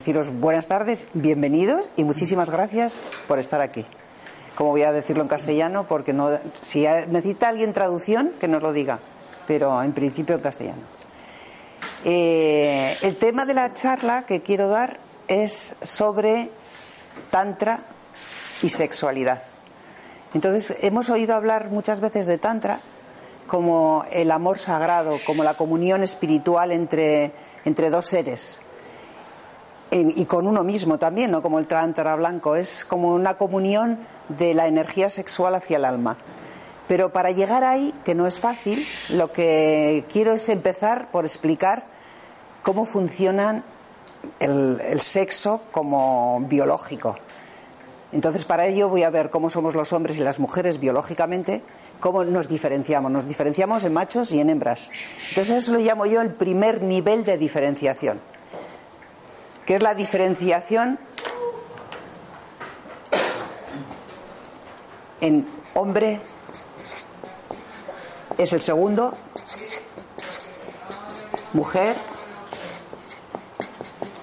Deciros buenas tardes, bienvenidos y muchísimas gracias por estar aquí. Como voy a decirlo en castellano, porque no, si necesita alguien traducción, que nos lo diga, pero en principio en castellano. Eh, el tema de la charla que quiero dar es sobre Tantra y sexualidad. Entonces, hemos oído hablar muchas veces de Tantra como el amor sagrado, como la comunión espiritual entre, entre dos seres y con uno mismo también, no como el Tantra blanco, es como una comunión de la energía sexual hacia el alma. Pero para llegar ahí, que no es fácil, lo que quiero es empezar por explicar cómo funciona el, el sexo como biológico. Entonces, para ello voy a ver cómo somos los hombres y las mujeres biológicamente, cómo nos diferenciamos. Nos diferenciamos en machos y en hembras. Entonces, eso lo llamo yo el primer nivel de diferenciación que es la diferenciación en hombre es el segundo, mujer,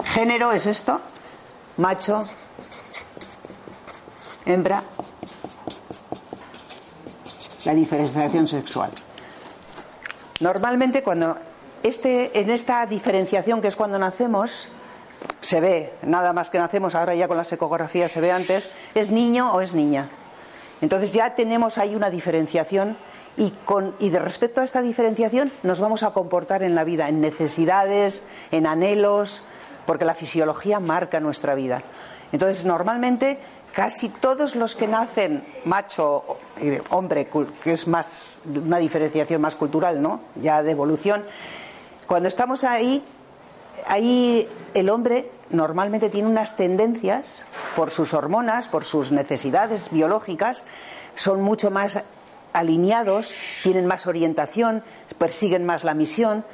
género es esto, macho, hembra, la diferenciación sexual. Normalmente cuando este, en esta diferenciación que es cuando nacemos, se ve, nada más que nacemos, ahora ya con las ecografías se ve antes, es niño o es niña. Entonces ya tenemos ahí una diferenciación y, con, y de respecto a esta diferenciación nos vamos a comportar en la vida, en necesidades, en anhelos, porque la fisiología marca nuestra vida. Entonces normalmente casi todos los que nacen macho, hombre, que es más una diferenciación más cultural, ¿no? Ya de evolución, cuando estamos ahí ahí el hombre normalmente tiene unas tendencias por sus hormonas, por sus necesidades biológicas, son mucho más alineados, tienen más orientación, persiguen más la misión,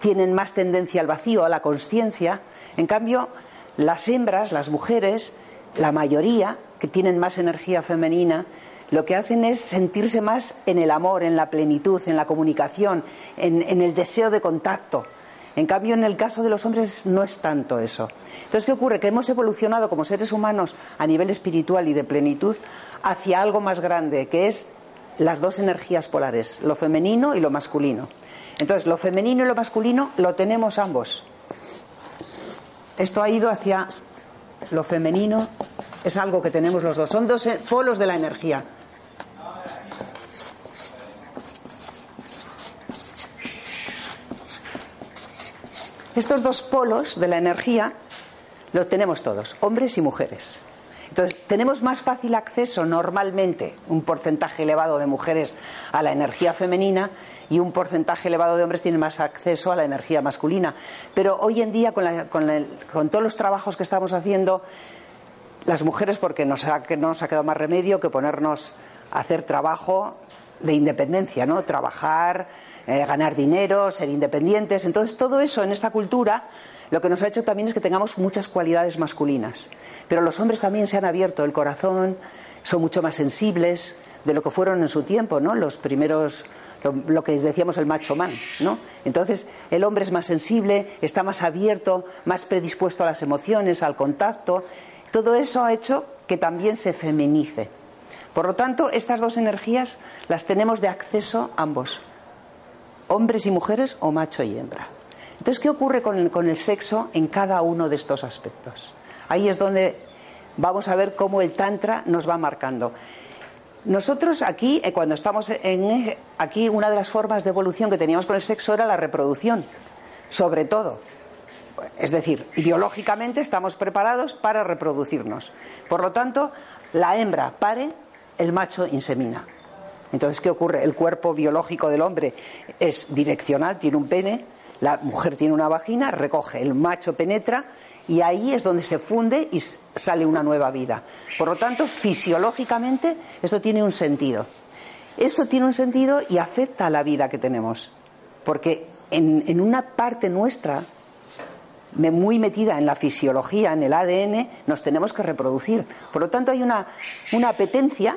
tienen más tendencia al vacío, a la conciencia. En cambio, las hembras, las mujeres, la mayoría, que tienen más energía femenina, lo que hacen es sentirse más en el amor, en la plenitud, en la comunicación, en, el deseo de contacto. En cambio, en el caso de los hombres no es tanto eso. Entonces, ¿qué ocurre? Que hemos evolucionado como seres humanos a nivel espiritual y de plenitud hacia algo más grande, que es las dos energías polares, lo femenino y lo masculino. Entonces, lo femenino y lo masculino lo tenemos ambos. Esto ha ido hacia lo femenino, es algo que tenemos los dos. Son dos polos de la energía. Estos dos polos de la energía los tenemos todos, hombres y mujeres. Entonces, tenemos más fácil acceso normalmente, un porcentaje elevado de mujeres a la energía femenina y un porcentaje elevado de hombres tiene más acceso a la energía masculina. Pero hoy en día, con, todos los trabajos que estamos haciendo, las mujeres, porque nos ha, nos ha quedado más remedio que ponernos a hacer trabajo de independencia, ¿no? Trabajar eh, ganar dinero, ser independientes. Entonces, todo eso en esta cultura lo que nos ha hecho también es que tengamos muchas cualidades masculinas. Pero los hombres también se han abierto el corazón, son mucho más sensibles de lo que fueron en su tiempo, ¿no? Los primeros lo, que decíamos el macho man, ¿no? Entonces, el hombre es más sensible, está más abierto, más predispuesto a las emociones, al contacto. Todo eso ha hecho que también se feminice. Por lo tanto, estas dos energías las tenemos de acceso ambos hombres y mujeres o macho y hembra. Entonces, ¿qué ocurre con el, sexo en cada uno de estos aspectos? Ahí es donde vamos a ver cómo el Tantra nos va marcando. Nosotros aquí, eh, cuando estamos en aquí, una de las formas de evolución que teníamos con el sexo era la reproducción, sobre todo. Es decir, biológicamente estamos preparados para reproducirnos. Por lo tanto, la hembra pare, el macho insemina. Entonces, ¿qué ocurre? El cuerpo biológico del hombre es direccional, tiene un pene, la mujer tiene una vagina, recoge, el macho penetra y ahí es donde se funde y sale una nueva vida. Por lo tanto, fisiológicamente esto tiene un sentido. Eso tiene un sentido y afecta a la vida que tenemos. Porque en, una parte nuestra, muy metida en la fisiología, en el ADN, nos tenemos que reproducir. Por lo tanto, hay una, apetencia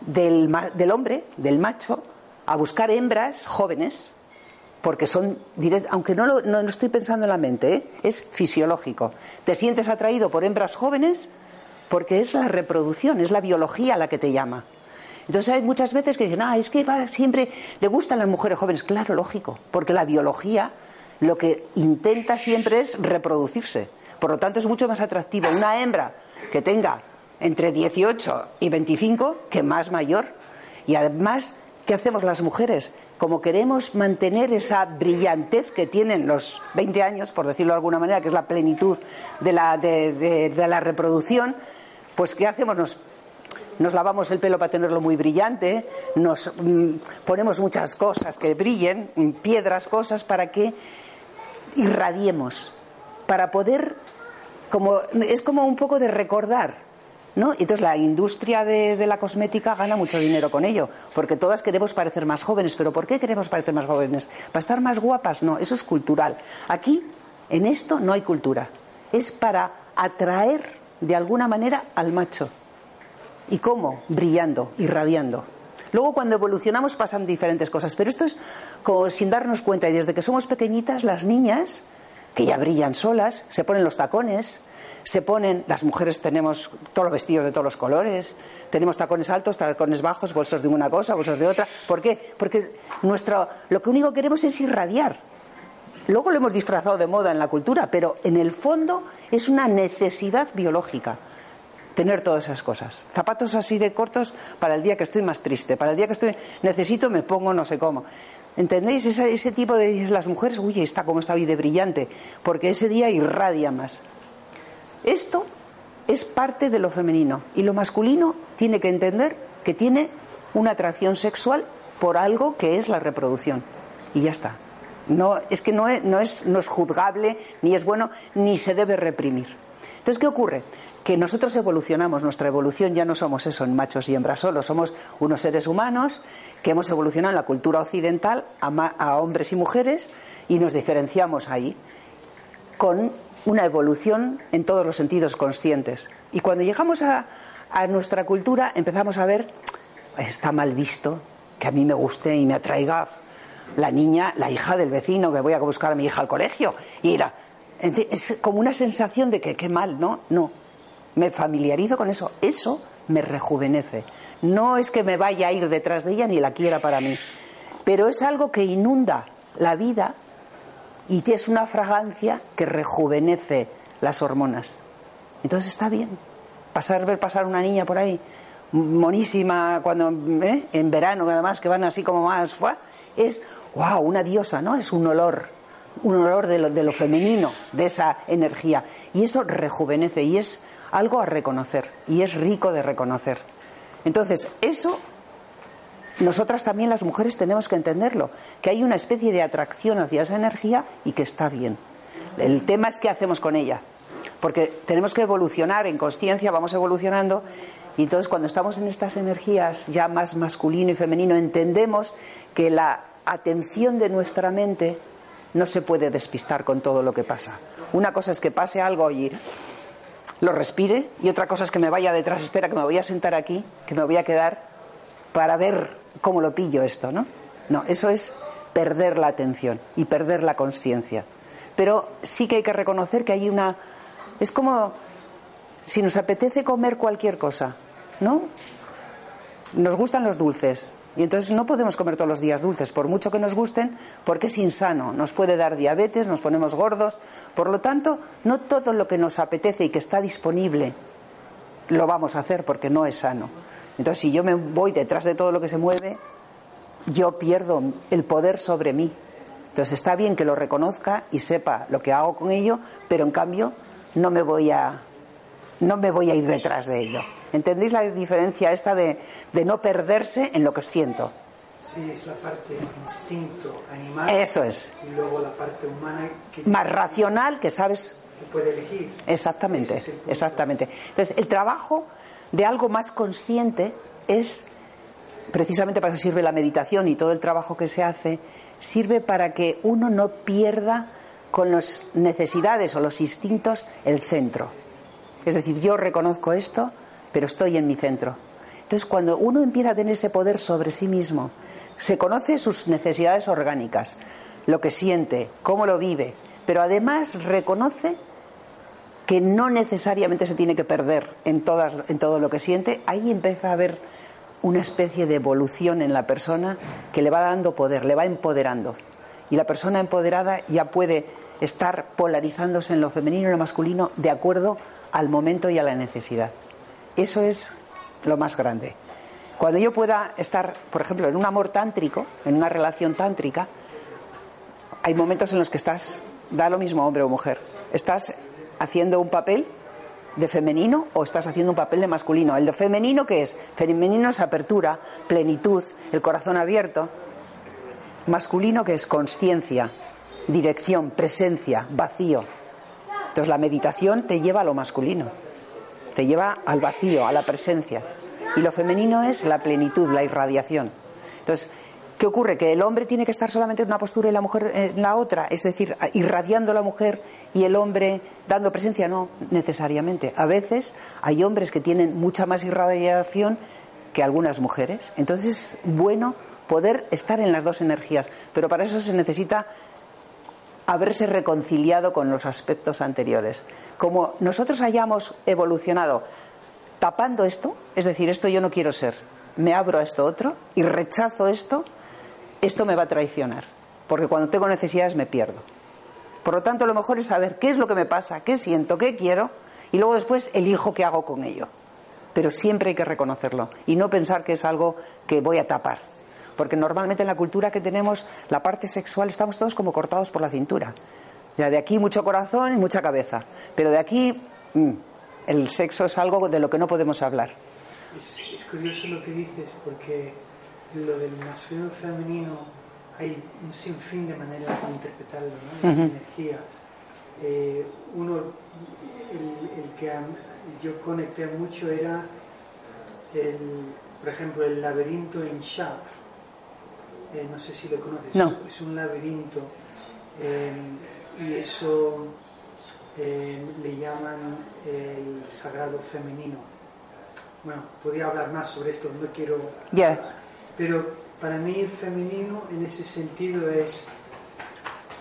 del, del hombre, del macho, a buscar hembras jóvenes, porque son, aunque no lo no, estoy pensando en la mente, ¿eh? es fisiológico. Te sientes atraído por hembras jóvenes porque es la reproducción, es la biología la que te llama. Entonces hay muchas veces que dicen, ah, es que va, siempre le gustan las mujeres jóvenes. Claro, lógico, porque la biología lo que intenta siempre es reproducirse. Por lo tanto, es mucho más atractivo una hembra que tenga entre 18 y 25 que más mayor. Y además, ¿qué hacemos las mujeres? Como queremos mantener esa brillantez que tienen los 20 años, por decirlo de alguna manera, que es la plenitud de la, de, la reproducción, pues ¿qué hacemos? Nos, lavamos el pelo para tenerlo muy brillante, nos mm, ponemos muchas cosas que brillen, piedras, cosas, para que irradiemos, para poder, como, es como un poco de recordar ¿no? Entonces la industria de, la cosmética gana mucho dinero con ello, porque todas queremos parecer más jóvenes. ¿Pero por qué queremos parecer más jóvenes? ¿Para estar más guapas? No, eso es cultural. Aquí, en esto, no hay cultura. Es para atraer de alguna manera al macho. ¿Y cómo? Brillando, irradiando. Luego cuando evolucionamos pasan diferentes cosas, pero esto es como sin darnos cuenta y desde que somos pequeñitas las niñas que ya brillan solas, se ponen los tacones, se ponen, las mujeres tenemos todos los vestidos de todos los colores, tenemos tacones altos, tacones bajos, bolsos de una cosa, bolsos de otra. ¿Por qué? Porque nuestro, lo que único que queremos es irradiar. Luego lo hemos disfrazado de moda en la cultura, pero en el fondo es una necesidad biológica tener todas esas cosas. Zapatos así de cortos para el día que estoy más triste, para el día que estoy necesito me pongo no sé cómo. ¿Entendéis? Ese, ese tipo de las mujeres, uy, está como está hoy de brillante, porque ese día irradia más. Esto es parte de lo femenino y lo masculino tiene que entender que tiene una atracción sexual por algo que es la reproducción y ya está. No es que no es, no es, no es juzgable ni es bueno ni se debe reprimir. Entonces, ¿qué ocurre? Que nosotros evolucionamos, nuestra evolución ya no somos eso, en machos y hembras solo, somos unos seres humanos que hemos evolucionado en la cultura occidental a, a hombres y mujeres y nos diferenciamos ahí con una evolución en todos los sentidos conscientes. Y cuando llegamos a, nuestra cultura empezamos a ver, está mal visto que a mí me guste y me atraiga la niña, la hija del vecino, que voy a buscar a mi hija al colegio. Y era, es como una sensación de que qué mal, ¿no? No. Me familiarizo con eso. Eso me rejuvenece. No es que me vaya a ir detrás de ella ni la quiera para mí. Pero es algo que inunda la vida y es una fragancia que rejuvenece las hormonas. Entonces está bien. Pasar, ver pasar una niña por ahí, monísima, cuando ¿eh? en verano, además, que van así como más, es, wow, una diosa, ¿no? Es un olor, un olor de lo, de lo femenino, de esa energía. Y eso rejuvenece y es algo a reconocer, y es rico de reconocer. Entonces, eso nosotras también las mujeres tenemos que entenderlo, que hay una especie de atracción hacia esa energía y que está bien. El tema es qué hacemos con ella, porque tenemos que evolucionar en conciencia, vamos evolucionando, y entonces cuando estamos en estas energías ya más masculino y femenino, entendemos que la atención de nuestra mente no se puede despistar con todo lo que pasa. Una cosa es que pase algo y lo respire, y otra cosa es que me vaya detrás, espera, que me voy a sentar aquí, que me voy a quedar para ver cómo lo pillo esto, ¿no? No, eso es perder la atención y perder la conciencia. Pero sí que hay que reconocer que hay una... Es como si nos apetece comer cualquier cosa, ¿no? Nos gustan los dulces. Y entonces no podemos comer todos los días dulces, por mucho que nos gusten, porque es insano. Nos puede dar diabetes, nos ponemos gordos. Por lo tanto, no todo lo que nos apetece y que está disponible lo vamos a hacer porque no es sano. Entonces, si yo me voy detrás de todo lo que se mueve, yo pierdo el poder sobre mí. Entonces, está bien que lo reconozca y sepa lo que hago con ello, pero en cambio no me voy a, no me voy a ir detrás de ello. ¿Entendéis la diferencia esta de, no perderse en lo que siento? Sí, es la parte instinto animal. Eso es. Y luego la parte humana que más racional que sabes que puede elegir. Exactamente, exactamente. Entonces, el trabajo de algo más consciente es, precisamente para eso sirve la meditación y todo el trabajo que se hace, sirve para que uno no pierda con las necesidades o los instintos el centro. Es decir, yo reconozco esto, pero estoy en mi centro. Entonces, cuando uno empieza a tener ese poder sobre sí mismo, Se conoce sus necesidades orgánicas, lo que siente, cómo lo vive, pero además reconoce que no necesariamente se tiene que perder en, todo lo que siente. Ahí empieza a haber una especie de evolución en la persona que le va dando poder, le va empoderando. Y la persona empoderada ya puede estar polarizándose en lo femenino y lo masculino de acuerdo al momento y a la necesidad. Eso es lo más grande. Cuando yo pueda estar, por ejemplo, en un amor tántrico, en una relación tántrica, hay momentos en los que estás, da lo mismo hombre o mujer, estás haciendo un papel de femenino o estás haciendo un papel de masculino. El de femenino, ¿qué es? Femenino es apertura, plenitud, el corazón abierto. Masculino, que es conciencia, dirección, presencia, vacío. Entonces la meditación te lleva a lo masculino, te lleva al vacío, a la presencia. Y lo femenino es la plenitud, la irradiación. Entonces, ¿qué ocurre? Que el hombre tiene que estar solamente en una postura y la mujer en la otra, es decir, irradiando la mujer y el hombre dando presencia, no necesariamente. A veces hay hombres que tienen mucha más irradiación que algunas mujeres. Entonces es bueno poder estar en las dos energías, pero para eso se necesita haberse reconciliado con los aspectos anteriores. Como nosotros hayamos evolucionado tapando esto, es decir, esto yo no quiero ser, me abro a esto otro y rechazo esto, esto me va a traicionar, porque cuando tengo necesidades me pierdo. Por lo tanto, lo mejor es saber qué es lo que me pasa, qué siento, qué quiero, y luego después elijo qué hago con ello. Pero siempre hay que reconocerlo y no pensar que es algo que voy a tapar porque normalmente en la cultura que tenemos, la parte sexual, estamos todos como cortados por la cintura. Ya de aquí mucho corazón y mucha cabeza, pero de aquí mm, el sexo es algo de lo que no podemos hablar. Es, curioso lo que dices, porque lo del masculino femenino hay un sinfín de maneras de interpretarlo, ¿no? las energías. Eh, uno, el, el, que yo conecté mucho era, el, por ejemplo, el laberinto en Chartres eh, no sé si lo conoces, es un laberinto eh, y eso le llaman el sagrado femenino. Bueno, podría hablar más sobre esto, no quiero... Pero para mí el femenino en ese sentido es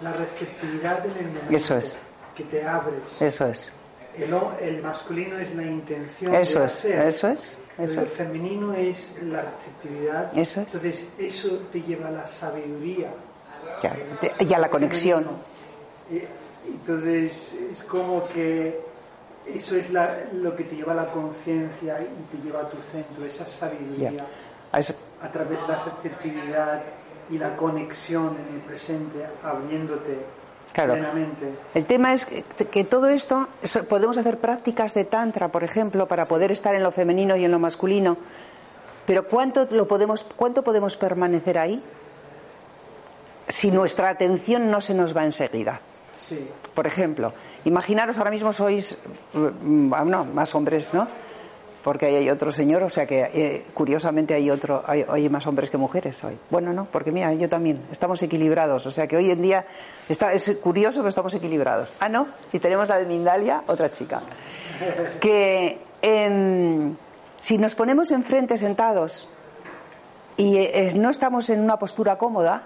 la receptividad en el momento Eso es. que te abres. Eso es. El, el masculino es la intención eso de es, hacer. Eso es. Eso el femenino es la receptividad. Eso es. Entonces, eso te lleva a la sabiduría. y a la conexión. Eh, entonces, es como que eso es lo que te lleva a la conciencia y te lleva a tu centro, esa sabiduría. A través de la receptividad y la conexión en el presente, abriéndote Claro. El tema es que, todo esto, podemos hacer prácticas de tantra, por ejemplo, para poder estar en lo femenino y en lo masculino, pero ¿cuánto, lo podemos, cuánto podemos permanecer ahí si nuestra atención no se nos va enseguida? Sí. Por ejemplo, imaginaros ahora mismo sois, mm, no, más hombres, ¿no? Porque ahí hay otro señor, o sea que eh, curiosamente hay otro, hay, más hombres que mujeres hoy. Bueno, no, porque mira, yo también, estamos equilibrados, o sea que hoy en día está, es curioso que estamos equilibrados. Ah, no, y tenemos la de Mindalia, otra chica. Que si nos ponemos enfrente sentados y eh, no estamos en una postura cómoda,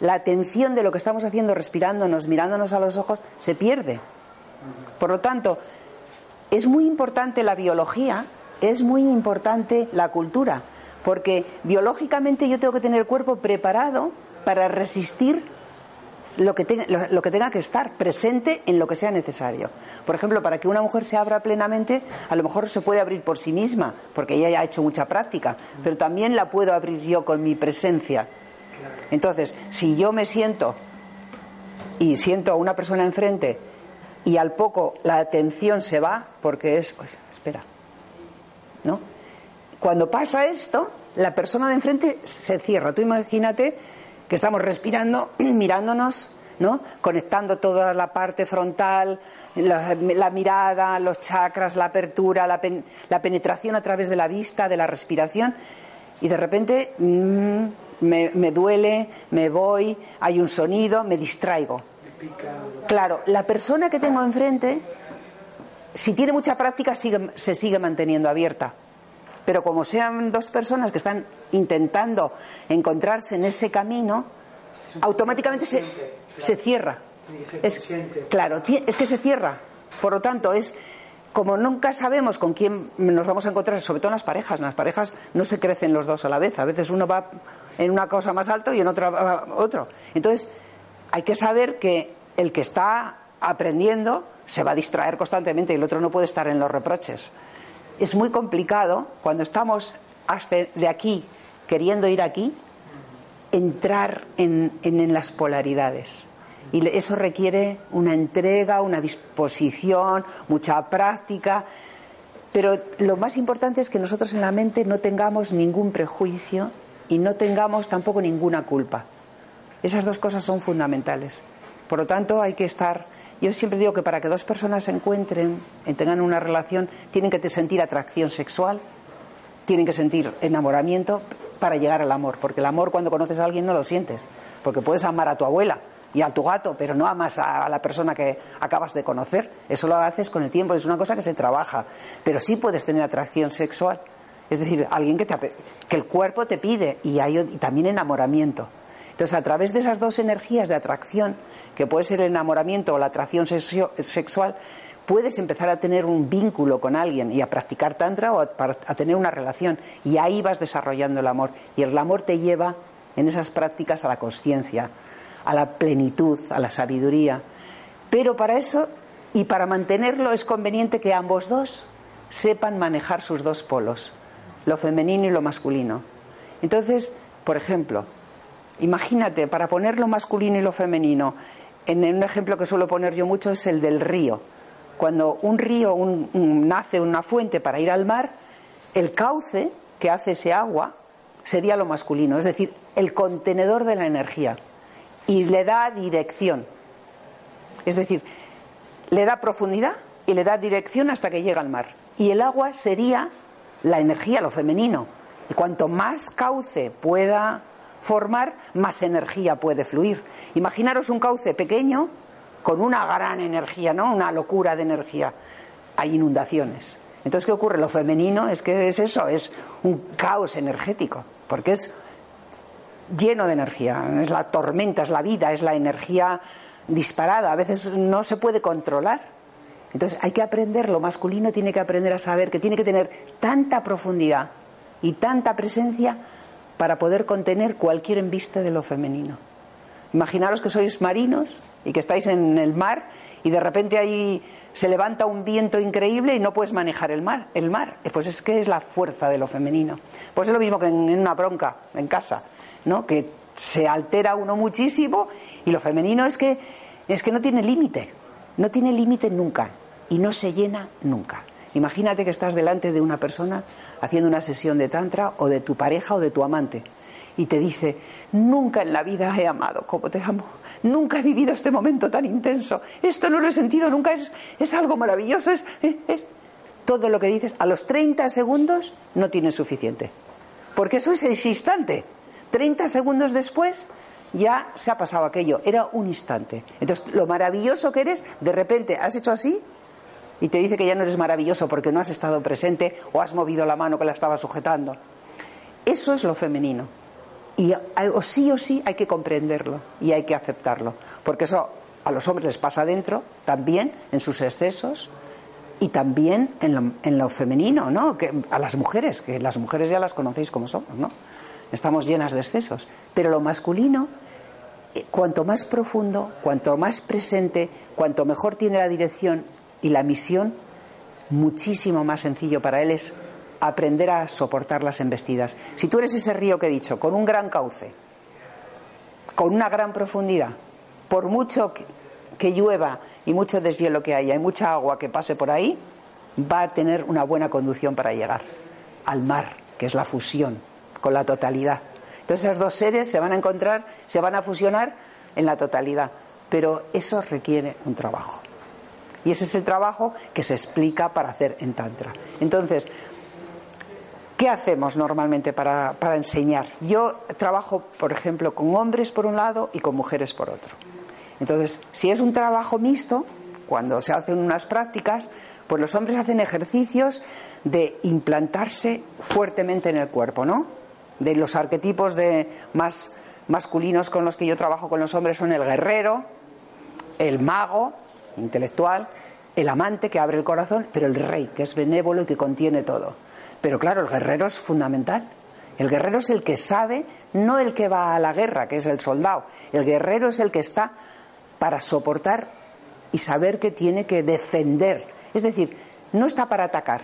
la atención de lo que estamos haciendo, respirándonos, mirándonos a los ojos, se pierde. Por lo tanto, es muy importante la biología es muy importante la cultura, porque biológicamente yo tengo que tener el cuerpo preparado para resistir lo que, tenga, lo, que tenga que estar presente en lo que sea necesario. Por ejemplo, para que una mujer se abra plenamente, a lo mejor se puede abrir por sí misma, porque ella ya ha hecho mucha práctica, pero también la puedo abrir yo con mi presencia. Entonces, si yo me siento y siento a una persona enfrente y al poco la atención se va, porque es, pues, espera. Cuando pasa esto, la persona de enfrente se cierra. Tú imagínate que estamos respirando, mirándonos, ¿no? Conectando toda la parte frontal, la, mirada, los chakras, la apertura, la, penetración a través de la vista, de la respiración, y de repente mm, me, duele, me voy, hay un sonido, me distraigo. Claro, la persona que tengo enfrente si tiene mucha práctica, se sigue manteniendo abierta. Pero como sean dos personas que están intentando encontrarse en ese camino, automáticamente se, se cierra. Es, claro, es que se cierra. Por lo tanto, es como nunca sabemos con quién nos vamos a encontrar, sobre todo en las parejas, en las parejas no se crecen los dos a la vez. A veces uno va en una cosa más alto y en otra otro. Entonces, hay que saber que el que está aprendiendo se va a distraer constantemente y el otro no puede estar en los reproches. Es muy complicado cuando estamos de aquí queriendo ir aquí entrar en, en las polaridades. Y eso requiere una entrega, una disposición, mucha práctica. Pero lo más importante es que nosotros en la mente no tengamos ningún prejuicio y no tengamos tampoco ninguna culpa. Esas dos cosas son fundamentales. Por lo tanto, hay que estar. Yo siempre digo que para que dos personas se encuentren, tengan una relación, tienen que sentir atracción sexual, tienen que sentir enamoramiento para llegar al amor. Porque el amor, cuando conoces a alguien, no lo sientes. Porque puedes amar a tu abuela, y a tu gato, pero no amas a la persona que acabas de conocer. Eso lo haces con el tiempo, es una cosa que se trabaja. Pero sí puedes tener atracción sexual. Es decir, alguien que, te, que el cuerpo te pide y hay y también enamoramiento. Entonces, a través de esas dos energías de atracción, que puede ser el enamoramiento o la atracción sexual, puedes empezar a tener un vínculo con alguien y a practicar tantra o a tener una relación. Y ahí vas desarrollando el amor. Y el amor te lleva en esas prácticas a la conciencia, a la plenitud, a la sabiduría. Pero para eso y para mantenerlo es conveniente que ambos dos sepan manejar sus dos polos, lo femenino y lo masculino. Entonces, por ejemplo, imagínate, para poner lo masculino y lo femenino, en un ejemplo que suelo poner yo mucho es el del río. Cuando un río nace una fuente para ir al mar, el cauce que hace ese agua sería lo masculino, es decir, el contenedor de la energía y le da dirección. Es decir, le da profundidad y le da dirección hasta que llega al mar. Y el agua sería la energía, lo femenino. Y cuanto más cauce pueda formar, más energía puede fluir. Imaginaros un cauce pequeño con una gran energía, ¿no? Una locura de energía. Hay inundaciones. Entonces, ¿qué ocurre? Lo femenino es que es eso, es un caos energético, porque es lleno de energía. Es la tormenta, es la vida, es la energía disparada. A veces no se puede controlar. Entonces hay que aprender, lo masculino tiene que aprender a saber que tiene que tener tanta profundidad y tanta presencia para poder contener cualquier embiste de lo femenino. Imaginaros que sois marinos y que estáis en el mar y de repente ahí se levanta un viento increíble y no puedes manejar el mar, el mar. Pues es que es la fuerza de lo femenino. Pues es lo mismo que en una bronca en casa. ¿no? que se altera uno muchísimo y lo femenino es que, es que no tiene límite, no tiene límite nunca y no se llena nunca. Imagínate que estás delante de una persona haciendo una sesión de tantra o de tu pareja o de tu amante y te dice, nunca en la vida he amado como te amo, nunca he vivido este momento tan intenso, esto no lo he sentido nunca, es, es algo maravilloso, es, es, todo lo que dices, a los 30 segundos no tienes suficiente, porque eso es el instante. 30 segundos después ya se ha pasado aquello, era un instante. Entonces, lo maravilloso que eres, de repente has hecho así y te dice que ya no eres maravilloso porque no has estado presente o has movido la mano que la estaba sujetando. Eso es lo femenino. Y o sí o sí hay que comprenderlo y hay que aceptarlo, porque eso a los hombres les pasa adentro también en sus excesos y también en lo, en lo femenino, ¿no? Que a las mujeres, que las mujeres ya las conocéis como somos, ¿no? estamos llenas de excesos. Pero lo masculino, eh, cuanto más profundo, cuanto más presente, cuanto mejor tiene la dirección y la misión, muchísimo más sencillo para él es aprender a soportar las embestidas. Si tú eres ese río que he dicho, con un gran cauce, con una gran profundidad, por mucho que, llueva y mucho deshielo que haya y mucha agua que pase por ahí, va a tener una buena conducción para llegar al mar, que es la fusión con la totalidad. Entonces esos dos seres se van a encontrar, se van a fusionar en la totalidad. Pero eso requiere un trabajo. Y ese es el trabajo que se explica para hacer en Tantra. Entonces, ¿qué hacemos normalmente para, para enseñar? Yo trabajo, por ejemplo, con hombres por un lado y con mujeres por otro. Entonces, si es un trabajo mixto, cuando se hacen unas prácticas, pues los hombres hacen ejercicios de implantarse fuertemente en el cuerpo, ¿no? De los arquetipos de más masculinos con los que yo trabajo con los hombres son el guerrero, el mago intelectual, el amante que abre el corazón, pero el rey que es benévolo y que contiene todo. Pero claro, el guerrero es fundamental. El guerrero es el que sabe, no el que va a la guerra, que es el soldado. El guerrero es el que está para soportar y saber que tiene que defender. Es decir, no está para atacar,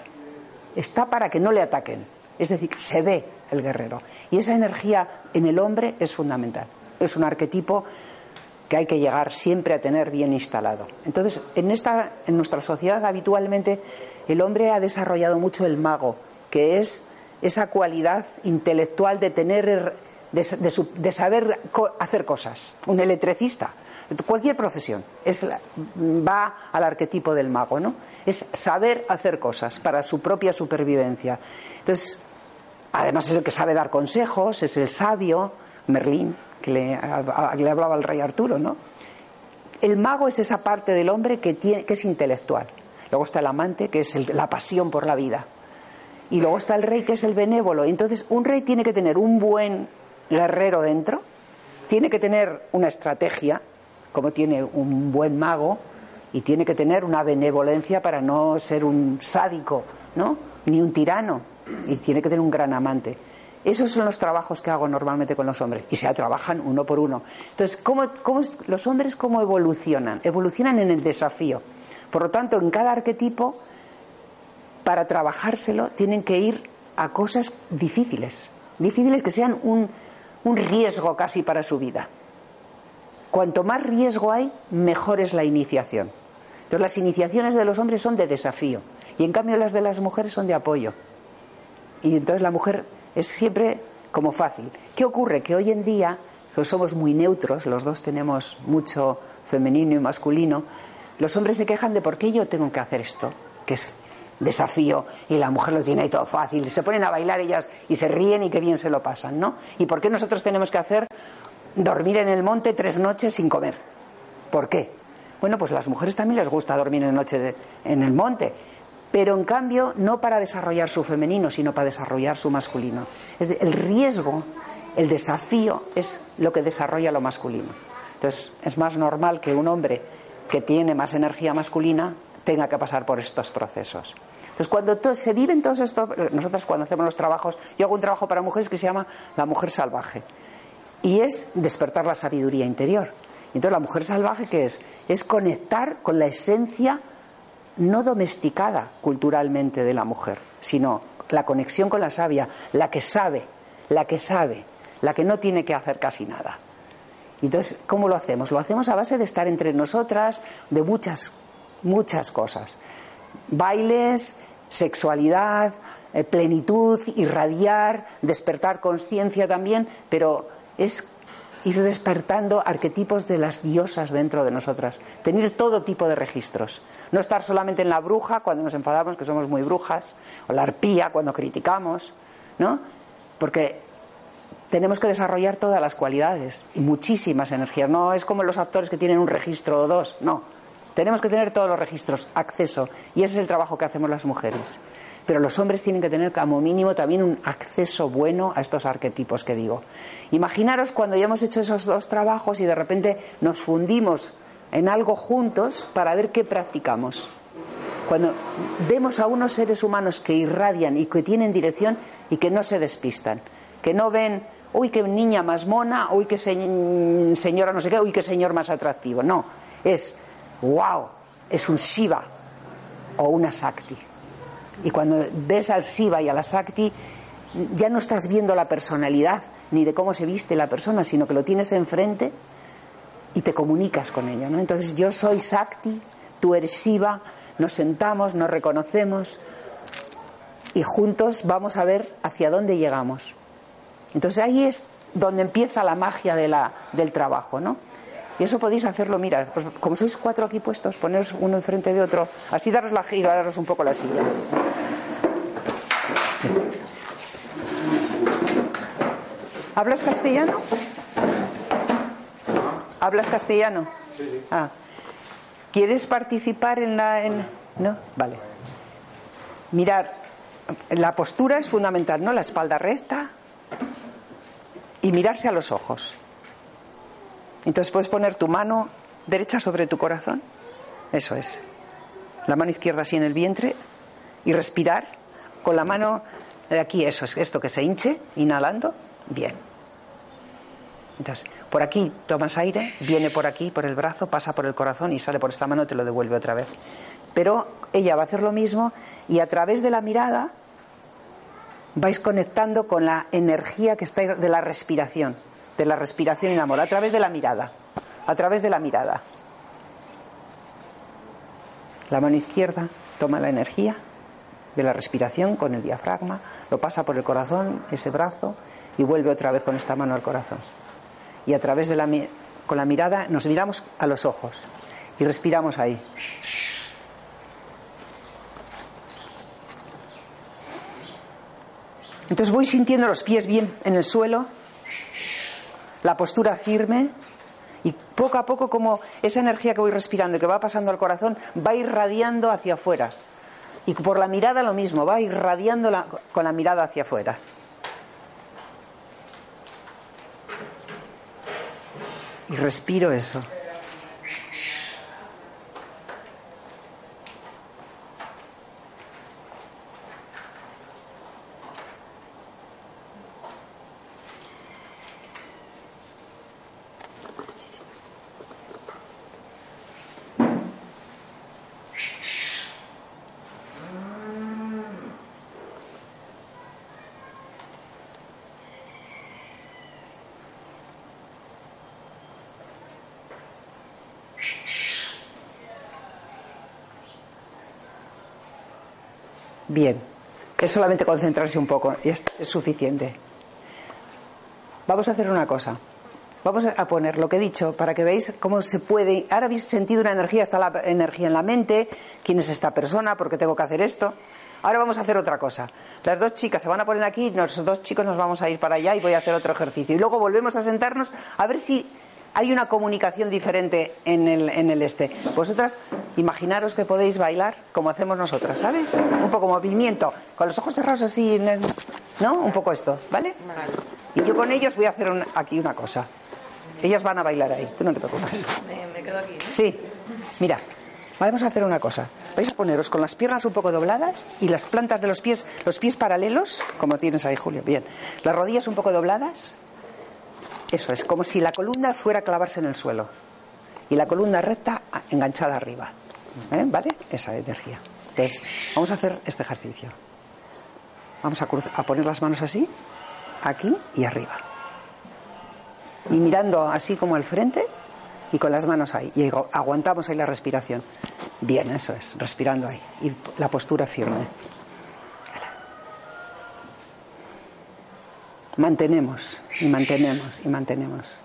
está para que no le ataquen. Es decir, se ve el guerrero. Y esa energía en el hombre es fundamental. Es un arquetipo que hay que llegar siempre a tener bien instalado. Entonces, en, esta, en nuestra sociedad habitualmente el hombre ha desarrollado mucho el mago, que es esa cualidad intelectual de tener, de, saber hacer cosas. Un electricista, cualquier profesión, es, va al arquetipo del mago, ¿no? Es saber hacer cosas para su propia supervivencia. Entonces, además es el que sabe dar consejos, es el sabio, Merlín, que le, hablaba al rey Arturo, ¿no? El mago es esa parte del hombre que, es intelectual. Luego está el amante, que es la pasión por la vida. Y luego está el rey, que es el benévolo. Entonces, un rey tiene que tener un buen guerrero dentro, tiene que tener una estrategia, como tiene un buen mago, y tiene que tener una benevolencia para no ser un sádico, ¿no? Ni un tirano. Y tiene que tener un gran amante. Esos son los trabajos que hago normalmente con los hombres y se trabajan uno por uno. Entonces, ¿cómo, los hombres cómo evolucionan? Evolucionan en el desafío. Por lo tanto, en cada arquetipo, para trabajárselo, tienen que ir a cosas difíciles. Difíciles que sean un, un riesgo casi para su vida. Cuanto más riesgo hay, mejor es la iniciación. Entonces, las iniciaciones de los hombres son de desafío y en cambio las de las mujeres son de apoyo. Y entonces la mujer es siempre como fácil. ¿Qué ocurre? Que hoy en día los somos muy neutros, los dos tenemos mucho femenino y masculino. Los hombres se quejan de por qué yo tengo que hacer esto, que es desafío, y la mujer lo tiene ahí todo fácil. Se ponen a bailar ellas y se ríen y qué bien se lo pasan, ¿no? ¿Y por qué nosotros tenemos que hacer dormir en el monte tres noches sin comer? ¿Por qué? Bueno, pues a las mujeres también les gusta dormir en, noche en el monte, pero en cambio no para desarrollar su femenino, sino para desarrollar su masculino. El riesgo, el desafío es lo que desarrolla lo masculino. Entonces es más normal que un hombre que tiene más energía masculina tenga que pasar por estos procesos. Entonces cuando se viven todos estos, nosotros cuando hacemos los trabajos, yo hago un trabajo para mujeres que se llama la mujer salvaje y es despertar la sabiduría interior. Entonces la mujer salvaje qué es? Es conectar con la esencia no domesticada culturalmente de la mujer, sino la conexión con la sabia, la que sabe, la que sabe, la que no tiene que hacer casi nada. Entonces, ¿cómo lo hacemos? Lo hacemos a base de estar entre nosotras, de muchas, muchas cosas. Bailes, sexualidad, eh, plenitud, irradiar, despertar conciencia también, pero es ir despertando arquetipos de las diosas dentro de nosotras, tener todo tipo de registros. No estar solamente en la bruja cuando nos enfadamos, que somos muy brujas, o la arpía cuando criticamos, ¿no? Porque tenemos que desarrollar todas las cualidades y muchísimas energías. No es como los actores que tienen un registro o dos, no. Tenemos que tener todos los registros, acceso, y ese es el trabajo que hacemos las mujeres. Pero los hombres tienen que tener como mínimo también un acceso bueno a estos arquetipos que digo. Imaginaros cuando ya hemos hecho esos dos trabajos y de repente nos fundimos en algo juntos para ver qué practicamos. Cuando vemos a unos seres humanos que irradian y que tienen dirección y que no se despistan, que no ven, uy, qué niña más mona, uy, qué señora no sé qué, uy, qué señor más atractivo. No, es, wow, es un Shiva o una Sakti. Y cuando ves al Shiva y a la Sakti, ya no estás viendo la personalidad ni de cómo se viste la persona, sino que lo tienes enfrente y te comunicas con ella. ¿no? Entonces yo soy Sakti, tú eres Shiva, nos sentamos, nos reconocemos y juntos vamos a ver hacia dónde llegamos. Entonces ahí es donde empieza la magia del trabajo, ¿no? Y eso podéis hacerlo, mira, pues como sois cuatro aquí puestos, poneros uno enfrente de otro, así daros la gira, daros un poco la silla. ¿Hablas castellano? ¿Hablas castellano? Sí, sí. Ah. ¿Quieres participar en la.? En... ¿No? Vale. Mirar, la postura es fundamental, ¿no? La espalda recta y mirarse a los ojos. Entonces puedes poner tu mano derecha sobre tu corazón. Eso es. La mano izquierda así en el vientre y respirar con la mano de aquí, eso es, esto que se hinche, inhalando. Bien. Entonces, por aquí tomas aire, viene por aquí, por el brazo, pasa por el corazón y sale por esta mano y te lo devuelve otra vez. Pero ella va a hacer lo mismo y a través de la mirada vais conectando con la energía que está de la respiración, de la respiración y el amor, a través de la mirada, a través de la mirada. La mano izquierda toma la energía de la respiración con el diafragma, lo pasa por el corazón, ese brazo, y vuelve otra vez con esta mano al corazón. Y a través de la con la mirada nos miramos a los ojos y respiramos ahí. Entonces voy sintiendo los pies bien en el suelo, la postura firme y poco a poco como esa energía que voy respirando y que va pasando al corazón va irradiando hacia afuera. Y por la mirada lo mismo, va irradiando con la mirada hacia afuera. Y respiro eso. Bien, es solamente concentrarse un poco y es, suficiente. Vamos a hacer una cosa. Vamos a poner lo que he dicho para que veáis cómo se puede. Ahora habéis sentido una energía, está la energía en la mente. ¿Quién es esta persona? ¿Por qué tengo que hacer esto? Ahora vamos a hacer otra cosa. Las dos chicas se van a poner aquí, los dos chicos nos vamos a ir para allá y voy a hacer otro ejercicio. Y luego volvemos a sentarnos a ver si hay una comunicación diferente en el, en el este. Vosotras, imaginaros que podéis bailar como hacemos nosotras, ¿sabes? Un poco movimiento, con los ojos cerrados así, ¿no? Un poco esto, ¿vale? Y yo con ellos voy a hacer aquí una cosa. Ellas van a bailar ahí, tú no te preocupes. Me, quedo aquí. Sí, mira, vamos a hacer una cosa. Vais a poneros con las piernas un poco dobladas y las plantas de los pies, los pies paralelos, como tienes ahí, Julio, bien. Las rodillas un poco dobladas eso es, como si la columna fuera a clavarse en el suelo y la columna recta enganchada arriba. ¿Eh? ¿Vale? Esa energía. Entonces, vamos a hacer este ejercicio. Vamos a, a poner las manos así, aquí y arriba. Y mirando así como al frente y con las manos ahí. Y aguantamos ahí la respiración. Bien, eso es, respirando ahí. Y la postura firme. Mantenemos y mantenemos y mantenemos.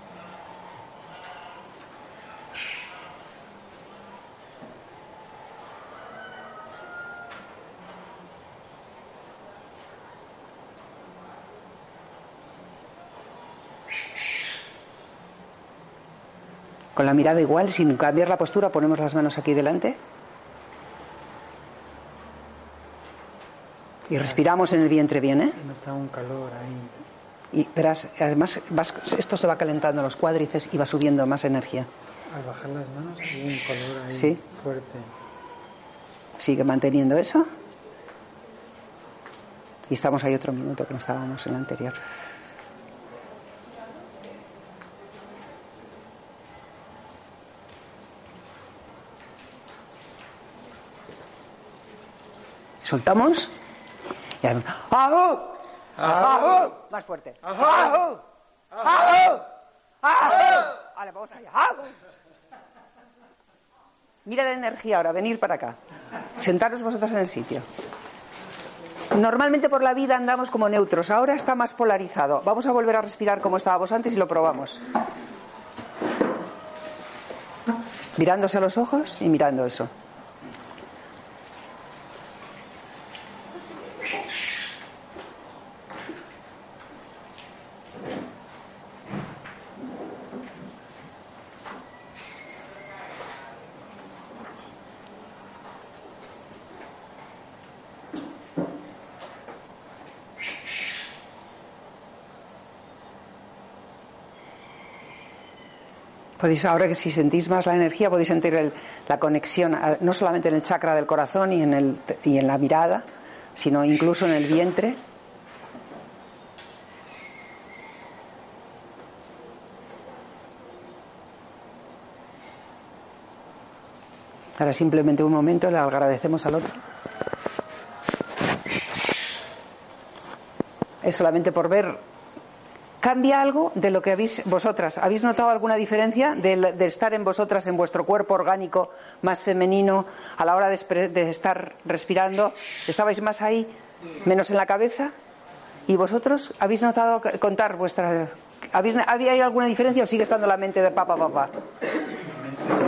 Con la mirada igual, sin cambiar la postura, ponemos las manos aquí delante. Y respiramos en el vientre bien, ¿eh? Nota un calor ahí. Y verás, además esto se va calentando los cuádrices y va subiendo más energía. Al bajar las manos hay un color ahí fuerte. Sigue manteniendo eso. Y estamos ahí otro minuto que no estábamos en el anterior. Soltamos. Y más fuerte. ¡Ajú! ¡Ajú! Vale, vamos allá. Mira la energía ahora, venir para acá. Sentaros vosotros en el sitio. Normalmente por la vida andamos como neutros, ahora está más polarizado. Vamos a volver a respirar como estábamos antes y lo probamos. Mirándose a los ojos y mirando eso. Ahora que si sentís más la energía, podéis sentir la conexión, no solamente en el chakra del corazón y en, el, y en la mirada, sino incluso en el vientre. Ahora simplemente un momento le agradecemos al otro. Es solamente por ver ¿Cambia algo de lo que habéis vosotras? ¿Habéis notado alguna diferencia de, estar en vosotras, en vuestro cuerpo orgánico más femenino, a la hora de, estar respirando? ¿Estabais más ahí, menos en la cabeza? ¿Y vosotros habéis notado contar vuestra... ¿Había alguna diferencia o sigue estando la mente de papá, papá?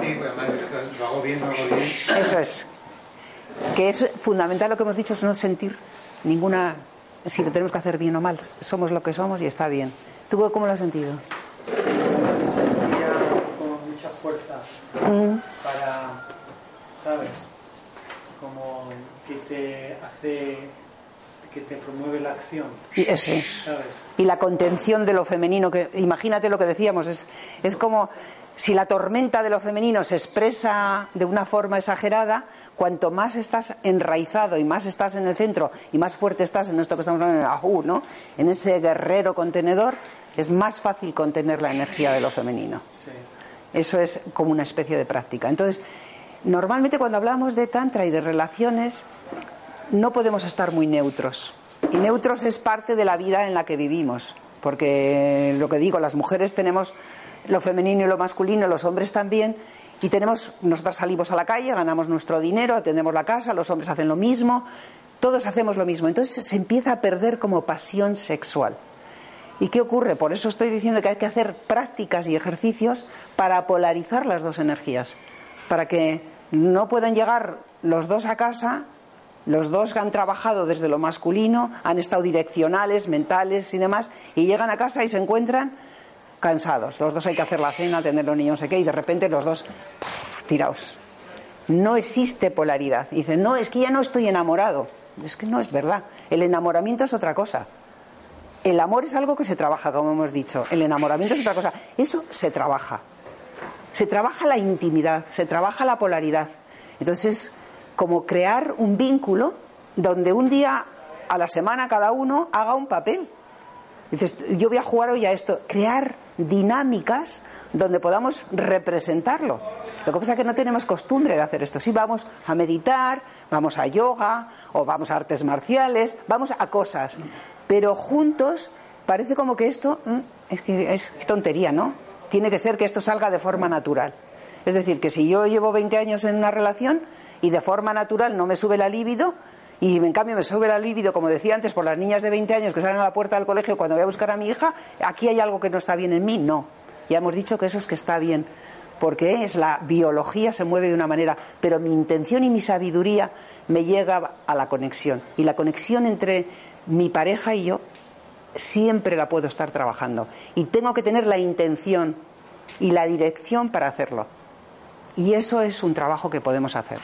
Sí, pues además lo hago bien, lo hago bien. Eso es. Que es fundamental lo que hemos dicho, es no sentir ninguna si lo tenemos que hacer bien o mal. Somos lo que somos y está bien. ¿Tú cómo lo has sentido? Sentía como mucha fuerza Mm. para, ¿sabes? Como que te hace, que te promueve la acción, Y ese. ¿sabes? Y la contención de lo femenino, que imagínate lo que decíamos, es, es como si la tormenta de lo femenino se expresa de una forma exagerada, cuanto más estás enraizado y más estás en el centro y más fuerte estás en esto que estamos hablando en el ajú, ¿no? En ese guerrero contenedor, es más fácil contener la energía de lo femenino. Sí. Eso es como una especie de práctica. Entonces, normalmente cuando hablamos de tantra y de relaciones, no podemos estar muy neutros. Y neutros es parte de la vida en la que vivimos. Porque lo que digo, las mujeres tenemos lo femenino y lo masculino, los hombres también, y tenemos, nosotros salimos a la calle, ganamos nuestro dinero, atendemos la casa, los hombres hacen lo mismo, todos hacemos lo mismo. Entonces se empieza a perder como pasión sexual. ¿Y qué ocurre? Por eso estoy diciendo que hay que hacer prácticas y ejercicios para polarizar las dos energías, para que no puedan llegar los dos a casa, los dos han trabajado desde lo masculino, han estado direccionales, mentales y demás, y llegan a casa y se encuentran cansados. Los dos hay que hacer la cena, atender los niños, no sé qué, y de repente los dos tiraos. No existe polaridad. Dicen, no, es que ya no estoy enamorado. Es que no es verdad. El enamoramiento es otra cosa. El amor es algo que se trabaja, como hemos dicho. El enamoramiento es otra cosa. Eso se trabaja. Se trabaja la intimidad, se trabaja la polaridad. Entonces es como crear un vínculo donde un día a la semana cada uno haga un papel. Dices, yo voy a jugar hoy a esto. Crear dinámicas donde podamos representarlo. Lo que pasa es que no tenemos costumbre de hacer esto. Sí, vamos a meditar, vamos a yoga o vamos a artes marciales, vamos a cosas. Pero juntos parece como que esto mm, es que es tontería, ¿no? Tiene que ser que esto salga de forma natural. Es decir, que si yo llevo 20 años en una relación y de forma natural no me sube la libido, y en cambio me sube la libido, como decía antes, por las niñas de 20 años que salen a la puerta del colegio cuando voy a buscar a mi hija, aquí hay algo que no está bien en mí. No. Ya hemos dicho que eso es que está bien, porque es la biología se mueve de una manera, pero mi intención y mi sabiduría me llega a la conexión. Y la conexión entre mi pareja y yo siempre la puedo estar trabajando. Y tengo que tener la intención y la dirección para hacerlo. Y eso es un trabajo que podemos hacer.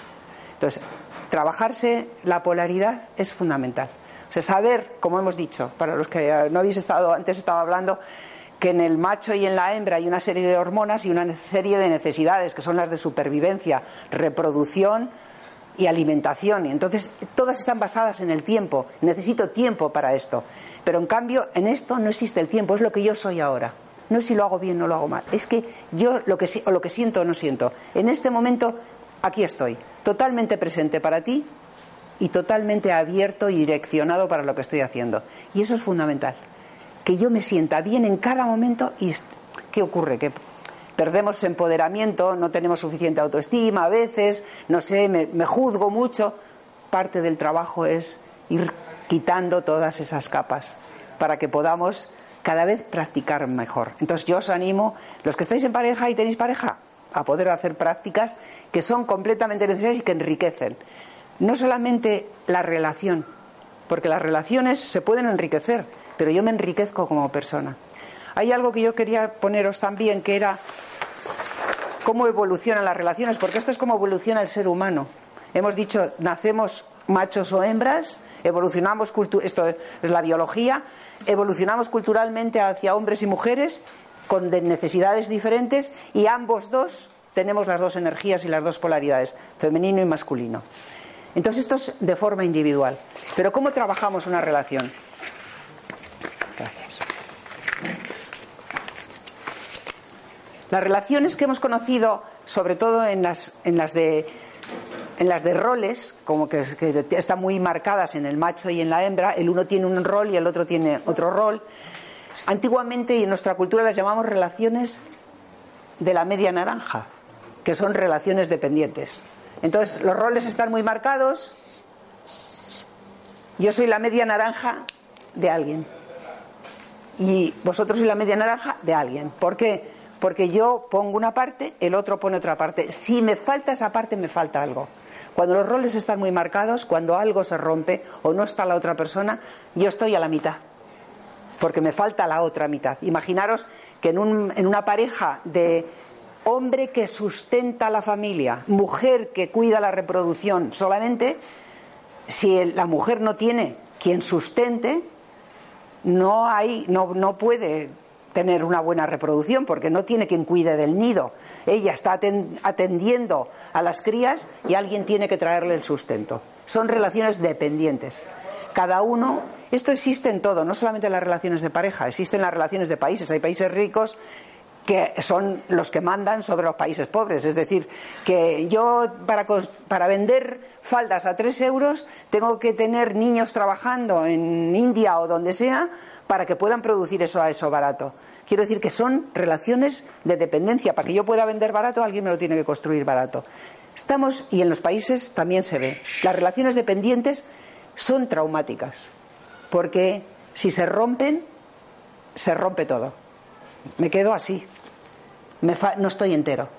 Entonces, trabajarse la polaridad es fundamental. O sea, saber, como hemos dicho, para los que no habéis estado, antes estaba hablando, que en el macho y en la hembra hay una serie de hormonas y una serie de necesidades, que son las de supervivencia, reproducción y alimentación. Y entonces, todas están basadas en el tiempo. Necesito tiempo para esto. Pero en cambio, en esto no existe el tiempo, es lo que yo soy ahora. No es si lo hago bien o lo hago mal. Es que yo lo que, o lo que siento o no siento. En este momento, aquí estoy totalmente presente para ti y totalmente abierto y direccionado para lo que estoy haciendo. Y eso es fundamental. Que yo me sienta bien en cada momento y ¿qué ocurre? Que perdemos empoderamiento, no tenemos suficiente autoestima a veces, no sé, me, me juzgo mucho. Parte del trabajo es ir quitando todas esas capas para que podamos cada vez practicar mejor. Entonces yo os animo, los que estáis en pareja y tenéis pareja, a poder hacer prácticas que son completamente necesarias y que enriquecen. No solamente la relación, porque las relaciones se pueden enriquecer, pero yo me enriquezco como persona. Hay algo que yo quería poneros también, que era cómo evolucionan las relaciones, porque esto es cómo evoluciona el ser humano. Hemos dicho, nacemos machos o hembras, evolucionamos, esto es la biología, evolucionamos culturalmente hacia hombres y mujeres, con necesidades diferentes y ambos dos tenemos las dos energías y las dos polaridades, femenino y masculino. Entonces esto es de forma individual. Pero ¿cómo trabajamos una relación? Gracias. Las relaciones que hemos conocido, sobre todo en las, en las de en las de roles, como que, que, están muy marcadas en el macho y en la hembra, el uno tiene un rol y el otro tiene otro rol. Antiguamente y en nuestra cultura las llamamos relaciones de la media naranja, que son relaciones dependientes. Entonces, los roles están muy marcados. Yo soy la media naranja de alguien. Y vosotros sois la media naranja de alguien. ¿Por qué? Porque yo pongo una parte, el otro pone otra parte. Si me falta esa parte, me falta algo. Cuando los roles están muy marcados, cuando algo se rompe o no está la otra persona, yo estoy a la mitad. Porque me falta la otra mitad. Imaginaros que en, un, en una pareja de hombre que sustenta la familia, mujer que cuida la reproducción, solamente si la mujer no tiene quien sustente, no hay, no, no puede tener una buena reproducción porque no tiene quien cuide del nido. Ella está atendiendo a las crías y alguien tiene que traerle el sustento. Son relaciones dependientes. Cada uno, esto existe en todo, no solamente en las relaciones de pareja, existen las relaciones de países. Hay países ricos que son los que mandan sobre los países pobres. Es decir, que yo para, vender faldas a tres euros tengo que tener niños trabajando en India o donde sea para que puedan producir eso a eso barato. Quiero decir que son relaciones de dependencia. Para que yo pueda vender barato, alguien me lo tiene que construir barato. Estamos, y en los países también se ve, las relaciones dependientes son traumáticas, porque si se rompen, se rompe todo. Me quedo así, no estoy entero.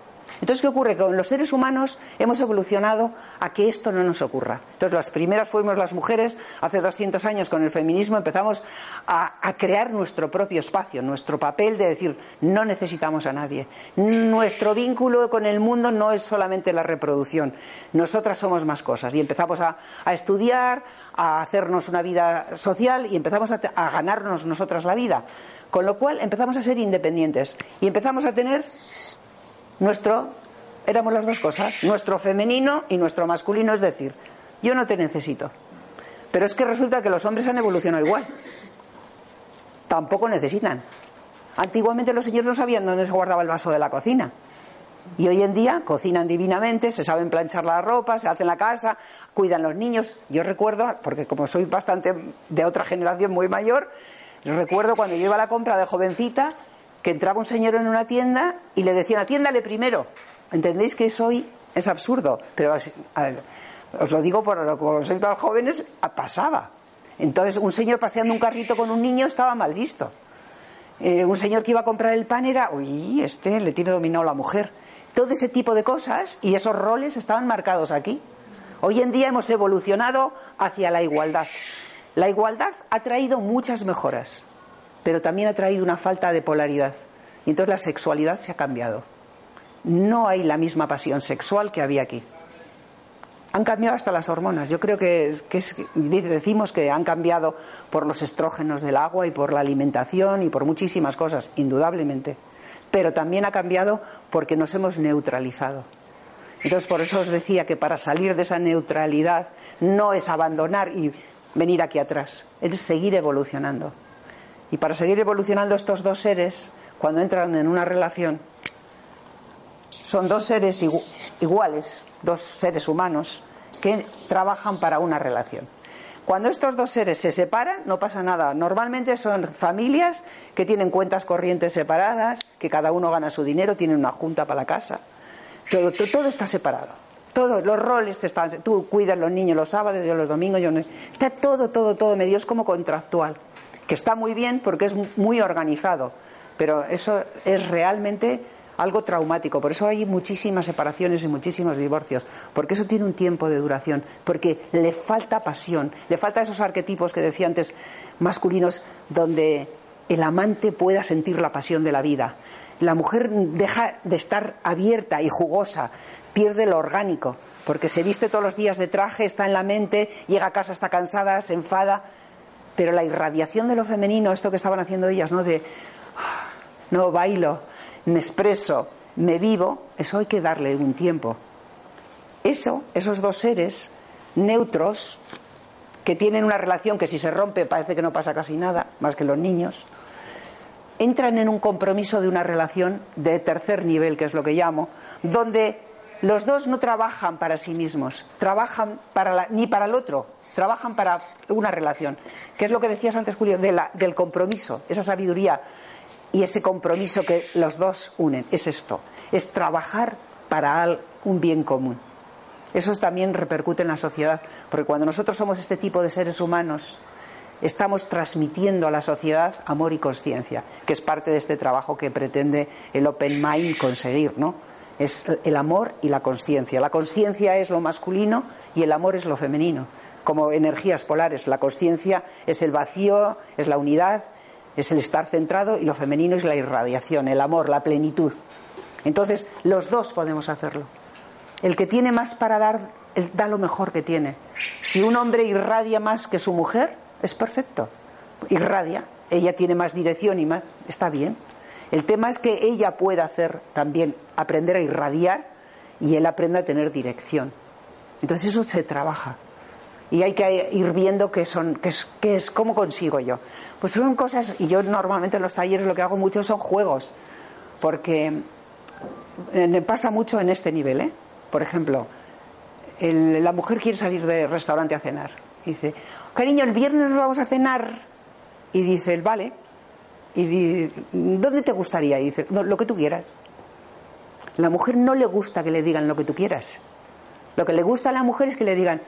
Entonces, ¿qué ocurre? Con los seres humanos hemos evolucionado a que esto no nos ocurra. Entonces, las primeras fuimos las mujeres, hace 200 años con el feminismo empezamos a, a, crear nuestro propio espacio, nuestro papel de decir, no necesitamos a nadie. Nuestro vínculo con el mundo no es solamente la reproducción, nosotras somos más cosas. Y empezamos a, a estudiar, a hacernos una vida social y empezamos a, ganarnos nosotras la vida. Con lo cual empezamos a ser independientes y empezamos a tener nuestro, éramos las dos cosas, nuestro femenino y nuestro masculino, es decir, yo no te necesito. Pero es que resulta que los hombres han evolucionado igual. Tampoco necesitan. Antiguamente los señores no sabían dónde se guardaba el vaso de la cocina. Y hoy en día cocinan divinamente, se saben planchar la ropa, se hacen la casa, cuidan los niños. Yo recuerdo, porque como soy bastante de otra generación muy mayor, recuerdo cuando yo iba a la compra de jovencita que entraba un señor en una tienda y le decían, atiéndale primero. ¿Entendéis que eso hoy es absurdo? Pero os lo digo por lo que más jóvenes, pasaba. Entonces, un señor paseando un carrito con un niño estaba mal visto. Eh, un señor que iba a comprar el pan era, uy, este le tiene dominado la mujer. Todo ese tipo de cosas y esos roles estaban marcados aquí. Hoy en día hemos evolucionado hacia la igualdad. La igualdad ha traído muchas mejoras pero también ha traído una falta de polaridad. Y entonces la sexualidad se ha cambiado. No hay la misma pasión sexual que había aquí. Han cambiado hasta las hormonas. Yo creo que, decimos que han cambiado por los estrógenos del agua y por la alimentación y por muchísimas cosas, indudablemente. Pero también ha cambiado porque nos hemos neutralizado. Entonces, por eso os decía que para salir de esa neutralidad no es abandonar y venir aquí atrás, es seguir evolucionando. Y para seguir evolucionando estos dos seres, cuando entran en una relación, son dos seres iguales, dos seres humanos, que trabajan para una relación. Cuando estos dos seres se separan, no pasa nada. Normalmente son familias que tienen cuentas corrientes separadas, que cada uno gana su dinero, tienen una junta para la casa. Todo, está separado. Todos los roles están. Tú cuidas los niños los sábados, yo los domingos, yo no. Está todo, todo, todo medio. Es como contractual que está muy bien porque es muy organizado, pero eso es realmente algo traumático. Por eso hay muchísimas separaciones y muchísimos divorcios, porque eso tiene un tiempo de duración, porque le falta pasión, le falta esos arquetipos que decía antes masculinos, donde el amante pueda sentir la pasión de la vida. La mujer deja de estar abierta y jugosa, pierde lo orgánico, porque se viste todos los días de traje, está en la mente, llega a casa, está cansada, se enfada pero la irradiación de lo femenino, esto que estaban haciendo ellas, ¿no? De no bailo, me expreso, me vivo, eso hay que darle un tiempo. Eso, esos dos seres neutros, que tienen una relación que si se rompe parece que no pasa casi nada, más que los niños, entran en un compromiso de una relación de tercer nivel, que es lo que llamo, donde los dos no trabajan para sí mismos, trabajan para ni para el otro, trabajan para una relación, que es lo que decías antes, Julio, del compromiso, esa sabiduría y ese compromiso que los dos unen, es esto, es trabajar para un bien común. Eso también repercute en la sociedad, porque cuando nosotros somos este tipo de seres humanos, estamos transmitiendo a la sociedad amor y conciencia, que es parte de este trabajo que pretende el Open Mind conseguir, ¿no? Es el amor y la conciencia. La conciencia es lo masculino y el amor es lo femenino, como energías polares. La conciencia es el vacío, es la unidad, es el estar centrado y lo femenino es la irradiación, el amor, la plenitud. Entonces, los dos podemos hacerlo. El que tiene más para dar, da lo mejor que tiene. Si un hombre irradia más que su mujer, es perfecto. Irradia. Ella tiene más dirección y más. Está bien. El tema es que ella pueda hacer también, aprender a irradiar y él aprenda a tener dirección. Entonces eso se trabaja. Y hay que ir viendo qué son, es, qué es, cómo consigo yo. Pues son cosas, y yo normalmente en los talleres lo que hago mucho son juegos, porque me pasa mucho en este nivel, ¿eh? Por ejemplo, la mujer quiere salir del restaurante a cenar. Dice, cariño, el viernes nos vamos a cenar. Y dice, vale. Y dice, ¿dónde te gustaría? Y dice, lo que tú quieras. La mujer no le gusta que le digan lo que tú quieras. Lo que le gusta a la mujer es que le digan,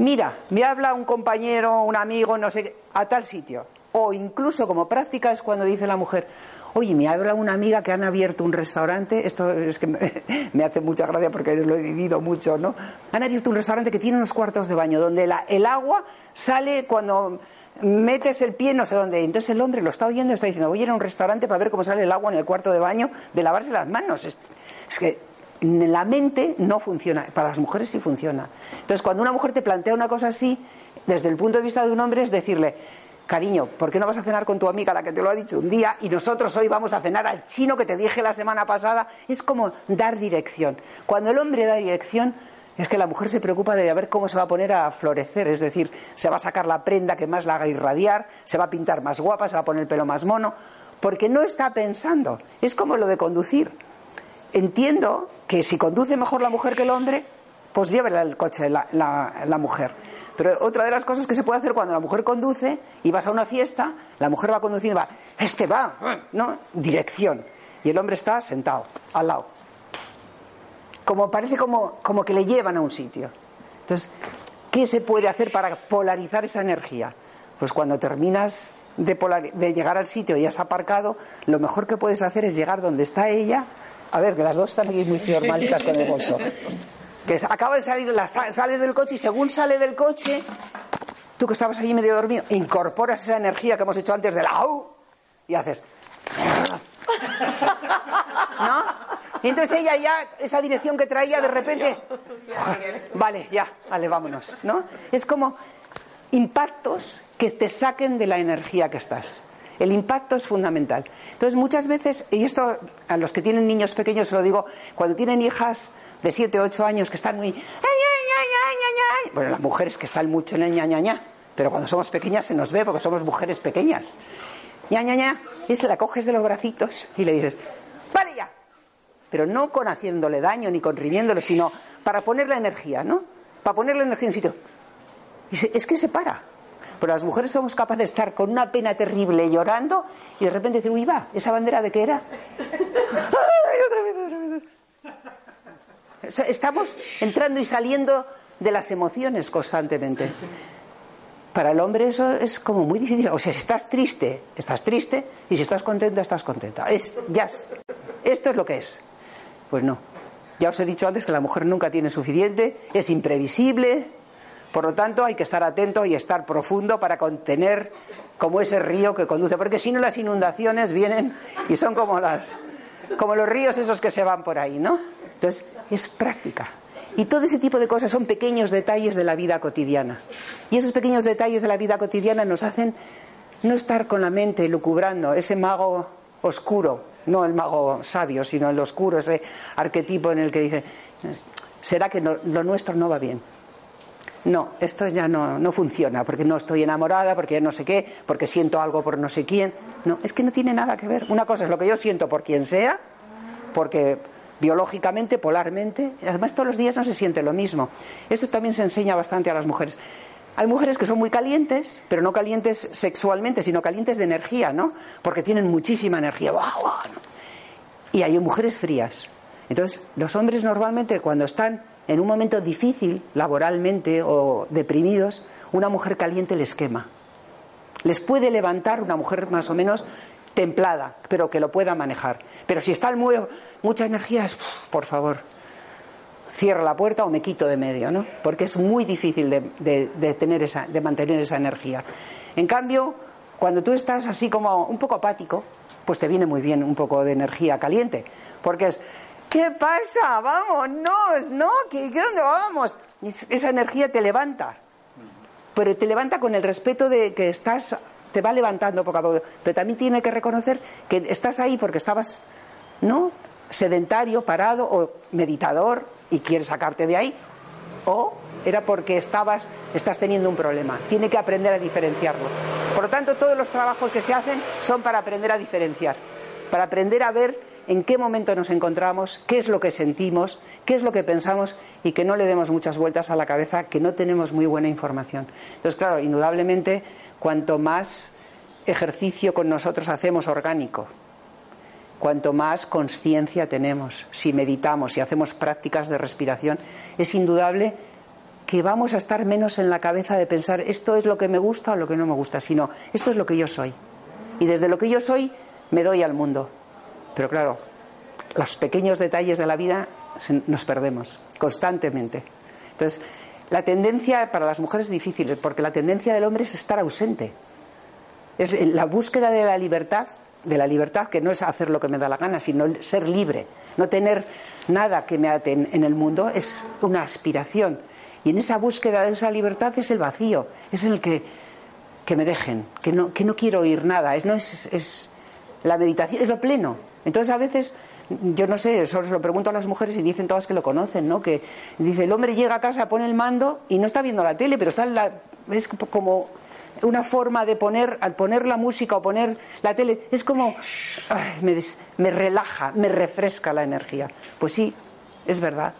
mira, me habla un compañero, un amigo, no sé, a tal sitio. O incluso como práctica es cuando dice la mujer, Oye, me habla una amiga que han abierto un restaurante, esto es que me, hace mucha gracia porque lo he vivido mucho, ¿no? Han abierto un restaurante que tiene unos cuartos de baño donde el agua sale cuando metes el pie no sé dónde. Entonces el hombre lo está oyendo y está diciendo, voy a ir a un restaurante para ver cómo sale el agua en el cuarto de baño de lavarse las manos. Es, que la mente no funciona, para las mujeres sí funciona. Entonces cuando una mujer te plantea una cosa así, desde el punto de vista de un hombre es decirle, cariño, ¿por qué no vas a cenar con tu amiga, la que te lo ha dicho un día, y nosotros hoy vamos a cenar al chino que te dije la semana pasada? Es como dar dirección. Cuando el hombre da dirección, es que la mujer se preocupa de ver cómo se va a poner a florecer, es decir, se va a sacar la prenda que más la haga irradiar, se va a pintar más guapa, se va a poner el pelo más mono, porque no está pensando. Es como lo de conducir. Entiendo que si conduce mejor la mujer que el hombre, pues llévele el coche la, la mujer. Pero otra de las cosas que se puede hacer cuando la mujer conduce y vas a una fiesta, la mujer va conduciendo y va, este va, ¿no? Dirección. Y el hombre está sentado, al lado. Como parece como, como que le llevan a un sitio. Entonces, ¿qué se puede hacer para polarizar esa energía? Pues cuando terminas de, de llegar al sitio y has aparcado, lo mejor que puedes hacer es llegar donde está ella. A ver, que las dos están aquí muy formalitas con el bolso que acaba de salir, la, sale del coche y según sale del coche, tú que estabas allí medio dormido, incorporas esa energía que hemos hecho antes de la AU y haces. ¿No? Y entonces ella ya, esa dirección que traía, de repente. Vale, ya, vale, vámonos. ¿No? Es como impactos que te saquen de la energía que estás. El impacto es fundamental. Entonces, muchas veces, y esto a los que tienen niños pequeños se lo digo, cuando tienen hijas de 7 o 8 años que están muy... Bueno, las mujeres que están mucho en el ña, ña, ña, pero cuando somos pequeñas se nos ve porque somos mujeres pequeñas. ña, ña, y se la coges de los bracitos y le dices, vale ya. Pero no con haciéndole daño ni con riñéndole, sino para poner la energía, ¿no? Para poner la energía en sitio. Y es que se para. Pero las mujeres somos capaces de estar con una pena terrible llorando y de repente decir, uy, va, ¿esa bandera de qué era? Estamos entrando y saliendo de las emociones constantemente. Para el hombre eso es como muy difícil. O sea, si estás triste, estás triste, y si estás contenta, estás contenta. Es, ya, esto es lo que es. Pues no. Ya os he dicho antes que la mujer nunca tiene suficiente, es imprevisible, por lo tanto hay que estar atento y estar profundo para contener como ese río que conduce, porque si no las inundaciones vienen y son como las como los ríos esos que se van por ahí, ¿no? Entonces, es práctica. Y todo ese tipo de cosas son pequeños detalles de la vida cotidiana. Y esos pequeños detalles de la vida cotidiana nos hacen no estar con la mente lucubrando, ese mago oscuro, no el mago sabio, sino el oscuro, ese arquetipo en el que dice, será que lo nuestro no va bien. No, esto ya no, no funciona, porque no estoy enamorada, porque no sé qué, porque siento algo por no sé quién. No, es que no tiene nada que ver. Una cosa es lo que yo siento por quien sea, porque biológicamente, polarmente, además todos los días no se siente lo mismo. Esto también se enseña bastante a las mujeres. Hay mujeres que son muy calientes, pero no calientes sexualmente, sino calientes de energía, ¿no? Porque tienen muchísima energía. Y hay mujeres frías. Entonces, los hombres normalmente cuando están en un momento difícil, laboralmente o deprimidos, una mujer caliente les quema. Les puede levantar una mujer más o menos templada, pero que lo pueda manejar. Pero si está muevo, mucha energía, por favor, cierra la puerta o me quito de medio, ¿no? Porque es muy difícil de, tener esa, de mantener esa energía. En cambio, cuando tú estás así como un poco apático, pues te viene muy bien un poco de energía caliente, porque es ¿Qué pasa? Vámonos, ¿no? ¿Qué, dónde vamos? Esa energía te levanta. Pero te levanta con el respeto de que estás, te va levantando poco a poco. Pero también tiene que reconocer que estás ahí porque estabas, ¿no? Sedentario, parado o meditador y quieres sacarte de ahí. O era porque estabas, estás teniendo un problema. Tiene que aprender a diferenciarlo. Por lo tanto, todos los trabajos que se hacen son para aprender a diferenciar, para aprender a ver en qué momento nos encontramos, qué es lo que sentimos, qué es lo que pensamos y que no le demos muchas vueltas a la cabeza, que no tenemos muy buena información. Entonces, claro, indudablemente, cuanto más ejercicio con nosotros hacemos orgánico, cuanto más conciencia tenemos, si meditamos, si hacemos prácticas de respiración, es indudable que vamos a estar menos en la cabeza de pensar esto es lo que me gusta o lo que no me gusta, sino esto es lo que yo soy. Y desde lo que yo soy me doy al mundo. Pero claro, los pequeños detalles de la vida nos perdemos constantemente. Entonces, la tendencia para las mujeres es difícil, porque la tendencia del hombre es estar ausente. Es la búsqueda de la libertad, de la libertad que no es hacer lo que me da la gana, sino ser libre, no tener nada que me ate en el mundo, es una aspiración. Y en esa búsqueda de esa libertad es el vacío, es el que, que me dejen, que no, que no quiero oír nada, es, no es, es la meditación, es lo pleno, entonces a veces yo no sé, eso se lo pregunto a las mujeres y dicen todas que lo conocen, ¿no? Que dice, el hombre llega a casa, pone el mando y no está viendo la tele, pero está en la, es como una forma de poner, al poner la música o poner la tele, es como, me, me relaja, me refresca la energía. Pues sí, es verdad.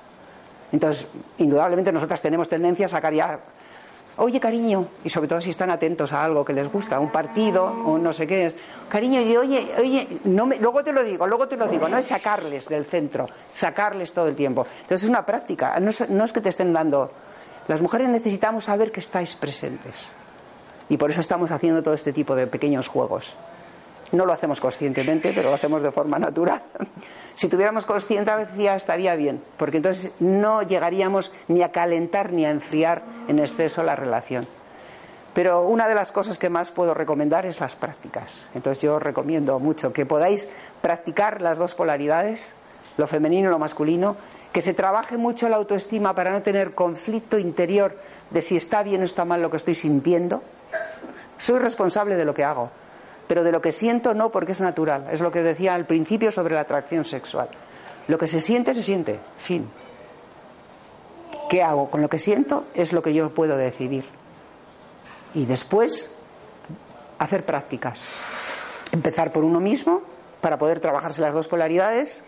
Entonces, indudablemente nosotras tenemos tendencia a sacar ya oye cariño, y sobre todo si están atentos a algo que les gusta, un partido o no sé qué es, cariño, y oye, oye, no me, luego te lo digo, luego te lo digo, no es sacarles del centro, sacarles todo el tiempo. Entonces es una práctica, no no es que te estén dando. Las mujeres necesitamos saber que estáis presentes. Y por eso estamos haciendo todo este tipo de pequeños juegos. No lo hacemos conscientemente, pero lo hacemos de forma natural. Si tuviéramos conciencia estaría bien, porque entonces no llegaríamos ni a calentar ni a enfriar en exceso la relación. Pero una de las cosas que más puedo recomendar es las prácticas. Entonces yo recomiendo mucho que podáis practicar las dos polaridades, lo femenino y lo masculino, que se trabaje mucho la autoestima para no tener conflicto interior de si está bien o está mal lo que estoy sintiendo. Soy responsable de lo que hago pero de lo que siento no porque es natural. Es lo que decía al principio sobre la atracción sexual. Lo que se siente, se siente. Fin. ¿Qué hago con lo que siento? Es lo que yo puedo decidir. Y después hacer prácticas. Empezar por uno mismo para poder trabajarse las dos polaridades.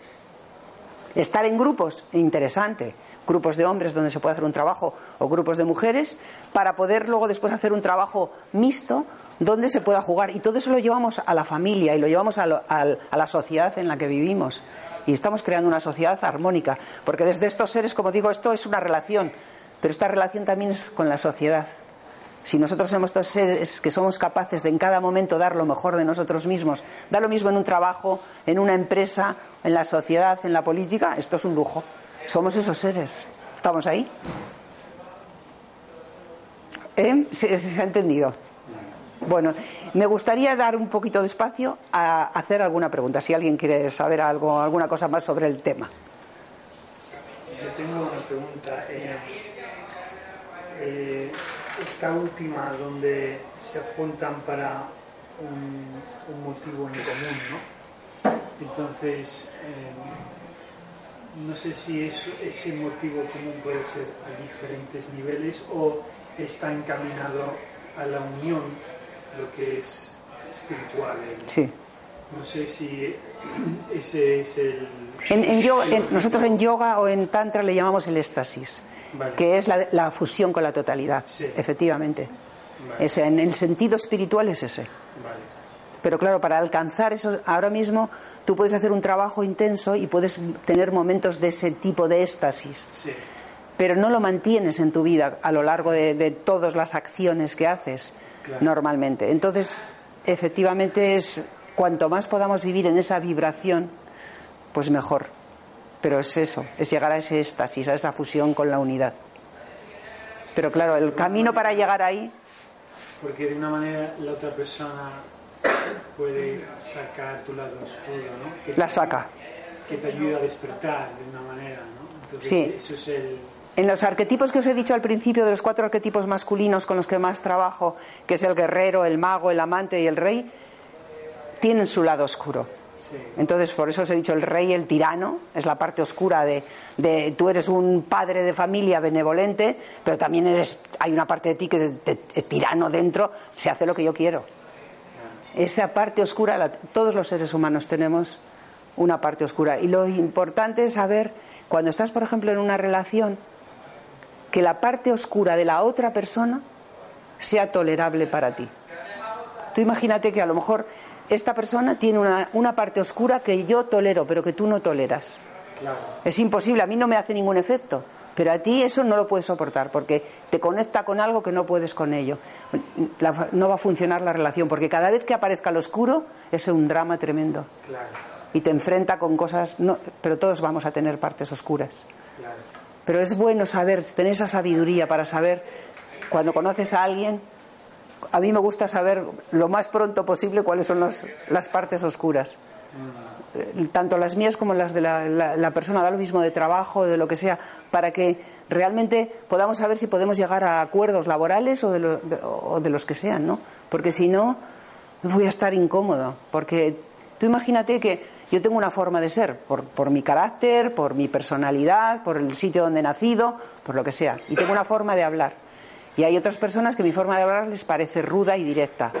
Estar en grupos, interesante. Grupos de hombres donde se puede hacer un trabajo o grupos de mujeres para poder luego después hacer un trabajo mixto donde se pueda jugar. Y todo eso lo llevamos a la familia y lo llevamos a, la sociedad en la que vivimos. Y estamos creando una sociedad armónica, porque desde estos seres, como digo, esto es una relación, pero esta relación también es con la sociedad. Si nosotros somos estos seres que somos capaces de en cada momento dar lo mejor de nosotros mismos, dar lo mismo en un trabajo, en una empresa, en la sociedad, en la política, esto es un lujo. Somos esos seres. ¿Estamos ahí? ¿Eh? se ha entendido? Bueno, me gustaría dar un poquito de espacio a hacer alguna pregunta, si alguien quiere saber algo, alguna cosa más sobre el tema. Yo tengo una pregunta. Eh, eh, esta última, donde se juntan para un, motivo en común, ¿no? Entonces, eh, no sé si eso, ese motivo común puede ser a diferentes niveles o está encaminado a la unión, lo que es espiritual. Sí. No sé si ese es el... En, en yoga, en- nosotros en yoga o en tantra le llamamos el éxtasis, Vale. que es la, la fusión con la totalidad, Sí. efectivamente. Vale. Ese, en el sentido espiritual es ese. Vale. Pero claro, para alcanzar eso, ahora mismo tú puedes hacer un trabajo intenso y puedes tener momentos de ese tipo de éxtasis, Sí. pero no lo mantienes en tu vida a lo largo de, de todas las acciones que haces Claro. normalmente. Entonces, efectivamente es cuanto más podamos vivir en esa vibración, pues mejor. Pero es eso, es llegar a ese éxtasis, a esa fusión con la unidad. Pero claro, el camino para llegar ahí, Porque de una manera la otra persona puede sacar tu lado oscuro, ¿no? Que la te- saca. Que te ayuda a despertar de una manera, ¿no? Entonces, Sí. eso es el... En los arquetipos que os he dicho al principio, de los cuatro arquetipos masculinos con los que más trabajo, que es el guerrero, el mago, el amante y el rey, tienen su lado oscuro. Sí. Entonces, por eso os he dicho el rey, el tirano, es la parte oscura de, de tú eres un padre de familia benevolente, pero también eres, hay una parte de ti que te- tirano dentro, se hace lo que yo quiero. Esa parte oscura, la- todos los seres humanos tenemos una parte oscura. Y lo importante es saber, cuando estás, por ejemplo, en una relación, que la parte oscura de la otra persona sea tolerable para ti. Tú imagínate que a lo mejor esta persona tiene una, una parte oscura que yo tolero, pero que tú no toleras. Claro. Es imposible, a mí no me hace ningún efecto. Pero a ti eso no lo puedes soportar porque te conecta con algo que no puedes con ello. La- no va a funcionar la relación porque cada vez que aparezca lo oscuro es un drama tremendo Claro. y te enfrenta con cosas. No, pero todos vamos a tener partes oscuras. Claro. Pero es bueno saber, tener esa sabiduría para saber cuando conoces a alguien. A mí me gusta saber lo más pronto posible cuáles son las, partes oscuras. Eh, Tanto las mías como las de la, la- persona, da lo mismo de trabajo, de lo que sea, para que realmente podamos saber si podemos llegar a acuerdos laborales o de- o de los que sean, ¿no? Porque si no, voy a estar incómodo. Porque tú imagínate que yo tengo una forma de ser, por, por mi carácter, por mi personalidad, por el sitio donde he nacido, por lo que sea. Y tengo una forma de hablar. Y hay otras personas que mi forma de hablar les parece ruda y directa.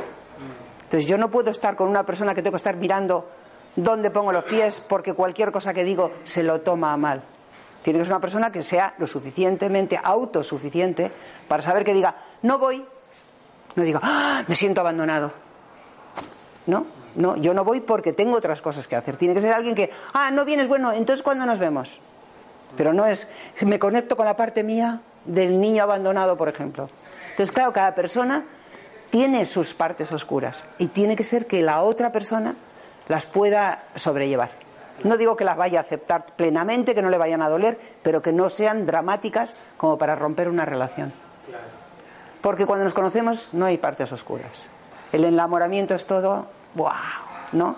Entonces yo no puedo estar con una persona que tengo que estar mirando dónde pongo los pies porque cualquier cosa que digo se lo toma a mal. Tiene que ser una persona que sea lo suficientemente autosuficiente para saber que diga, no voy. No diga, "Ah, me siento abandonado. No, no, yo no voy porque tengo otras cosas que hacer. Tiene que ser alguien que, ah, no vienes, bueno, entonces ¿cuándo nos vemos? Pero no es, me conecto con la parte mía del niño abandonado, por ejemplo. Entonces, claro, cada persona tiene sus partes oscuras y tiene que ser que la otra persona las pueda sobrellevar. No digo que las vaya a aceptar plenamente, que no le vayan a doler, pero que no sean dramáticas como para romper una relación. Porque cuando nos conocemos no hay partes oscuras. El enamoramiento es todo, ¡wow! ¿No?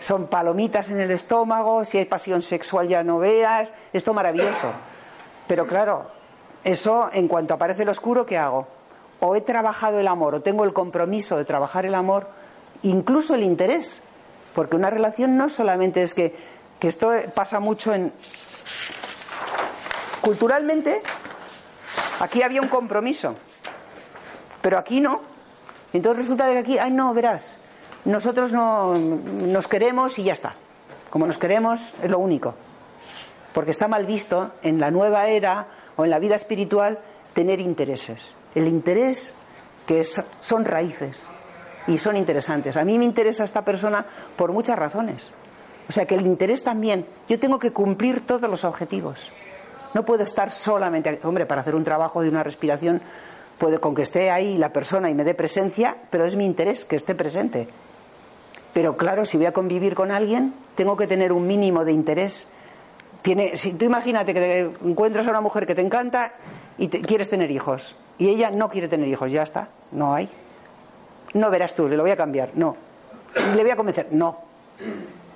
Son palomitas en el estómago, si hay pasión sexual ya no veas, esto maravilloso. Pero claro, eso en cuanto aparece el oscuro, ¿qué hago? O he trabajado el amor, o tengo el compromiso de trabajar el amor, incluso el interés. Porque una relación no solamente es que, que esto pasa mucho en... Culturalmente, aquí había un compromiso, pero aquí no. Entonces resulta que aquí, ay no, verás, nosotros no nos queremos y ya está. Como nos queremos es lo único. Porque está mal visto en la nueva era o en la vida espiritual tener intereses. El interés que son raíces y son interesantes. A mí me interesa esta persona por muchas razones. O sea que el interés también, yo tengo que cumplir todos los objetivos. No puedo estar solamente, hombre, para hacer un trabajo de una respiración, puede con que esté ahí la persona y me dé presencia, pero es mi interés que esté presente. Pero claro, si voy a convivir con alguien, tengo que tener un mínimo de interés. Tiene, si tú imagínate que te encuentras a una mujer que te encanta y quieres tener hijos, y ella no quiere tener hijos, ya está, no hay. No verás tú, le lo voy a cambiar, no. Le voy a convencer, no.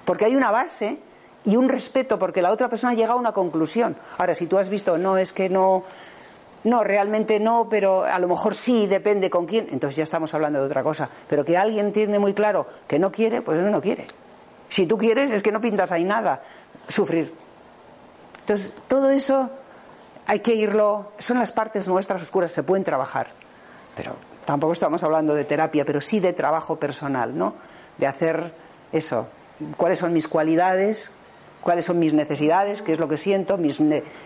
Porque hay una base y un respeto porque la otra persona llega a una conclusión. Ahora, si tú has visto, no, es que no, no, realmente no, pero a lo mejor sí, depende con quién, entonces ya estamos hablando de otra cosa. Pero que alguien tiene muy claro que no quiere, pues no, no quiere. Si tú quieres, es que no pintas ahí nada. Sufrir. Entonces, todo eso hay que irlo. Son las partes nuestras oscuras, se pueden trabajar. Pero tampoco estamos hablando de terapia, pero sí de trabajo personal, ¿no? De hacer eso. ¿Cuáles son mis cualidades? ¿Cuáles son mis necesidades? ¿Qué es lo que siento? Mis,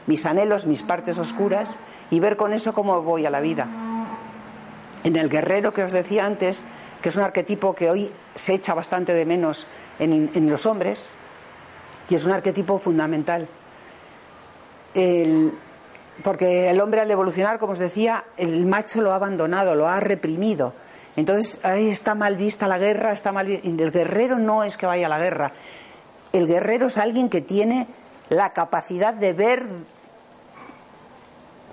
mis anhelos, mis partes oscuras. Y ver con eso cómo voy a la vida. En el guerrero que os decía antes, que es un arquetipo que hoy se echa bastante de menos en, los hombres, y es un arquetipo fundamental. porque el hombre al evolucionar, como os decía, el macho lo ha abandonado, lo ha reprimido. Entonces ahí está mal vista la guerra, está mal el guerrero no es que vaya a la guerra. El guerrero es alguien que tiene la capacidad de ver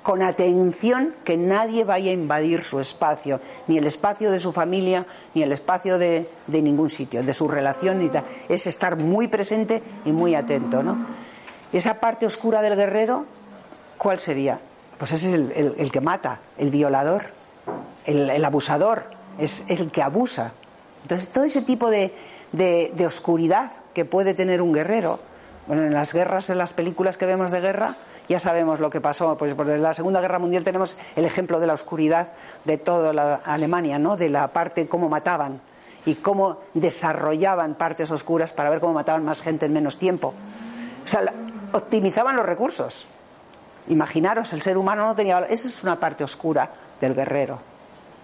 con atención que nadie vaya a invadir su espacio, ni el espacio de su familia, ni el espacio de, ningún sitio, de su relación, ni es estar muy presente y muy atento. ¿no? Esa parte oscura del guerrero, ¿cuál sería? Pues es el, que mata, el violador, el, abusador, es el que abusa. Entonces, todo ese tipo de, de oscuridad que puede tener un guerrero, bueno, en las guerras, en las películas que vemos de guerra, ya sabemos lo que pasó. Pues en la Segunda Guerra Mundial tenemos el ejemplo de la oscuridad de toda la Alemania, ¿no? De la parte cómo mataban y cómo desarrollaban partes oscuras para ver cómo mataban más gente en menos tiempo. O sea, optimizaban los recursos. Imaginaros, el ser humano no tenía. Esa es una parte oscura del guerrero.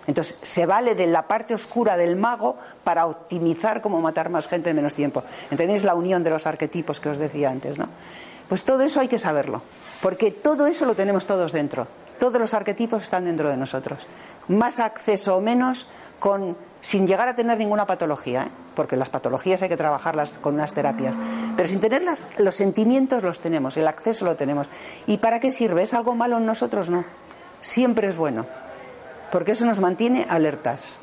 Entonces, se vale de la parte oscura del mago para optimizar cómo matar más gente en menos tiempo. ¿Entendéis la unión de los arquetipos que os decía antes, no? Pues todo eso hay que saberlo. Porque todo eso lo tenemos todos dentro. Todos los arquetipos están dentro de nosotros. Más acceso o menos con, sin llegar a tener ninguna patología, ¿eh? porque las patologías hay que trabajarlas con unas terapias. Pero sin tenerlas, los sentimientos los tenemos, el acceso lo tenemos. ¿Y para qué sirve? ¿Es algo malo en nosotros? No. Siempre es bueno. Porque eso nos mantiene alertas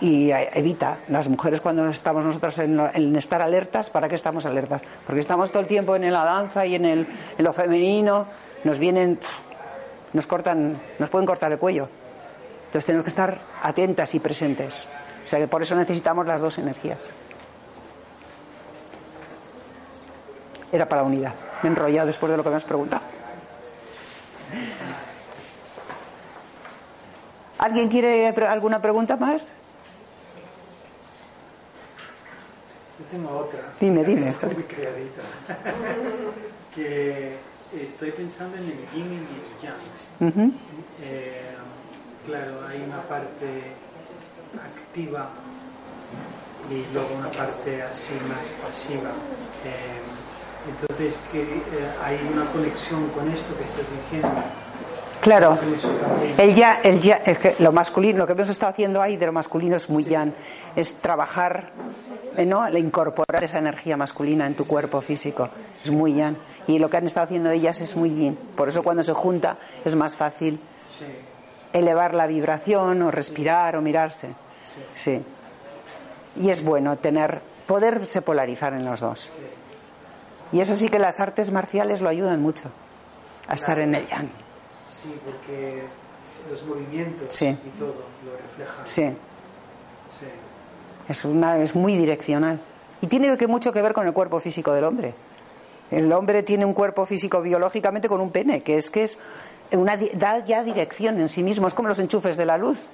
y evita. Las mujeres cuando estamos nosotros en, estar alertas, ¿para qué estamos alertas? Porque estamos todo el tiempo en la danza y en, el, en lo femenino, nos vienen, nos cortan, nos pueden cortar el cuello. Entonces tenemos que estar atentas y presentes. O sea que por eso necesitamos las dos energías. Era para la unidad. Me he enrollado después de lo que me has preguntado. ¿Alguien quiere alguna pregunta más? Tengo otra. Dime, dime. Está muy creadita. que estoy pensando en el yin y el yang. Eh, claro, hay una parte activa y luego una parte así más pasiva. Eh, entonces, que eh, hay una conexión con esto que estás diciendo. Claro, el ya, el ya, lo masculino, lo que hemos estado haciendo ahí de lo masculino es muy yan, es trabajar eh, ¿no? incorporar esa energía masculina en tu cuerpo físico. Es muy yan. Y lo que han estado haciendo ellas es muy yin. Por eso cuando se junta es más fácil elevar la vibración o respirar o mirarse. Sí. Y es bueno tener, poderse polarizar en los dos. Y eso sí que las artes marciales lo ayudan mucho a estar en el yang. Sí, porque los movimientos y todo lo reflejan. Sí. Sí. Es, una, es muy direccional. Y tiene que mucho que ver con el cuerpo físico del hombre. El hombre tiene un cuerpo físico biológicamente con un pene, que es que es una, da ya dirección en sí mismo, es como los enchufes de la luz.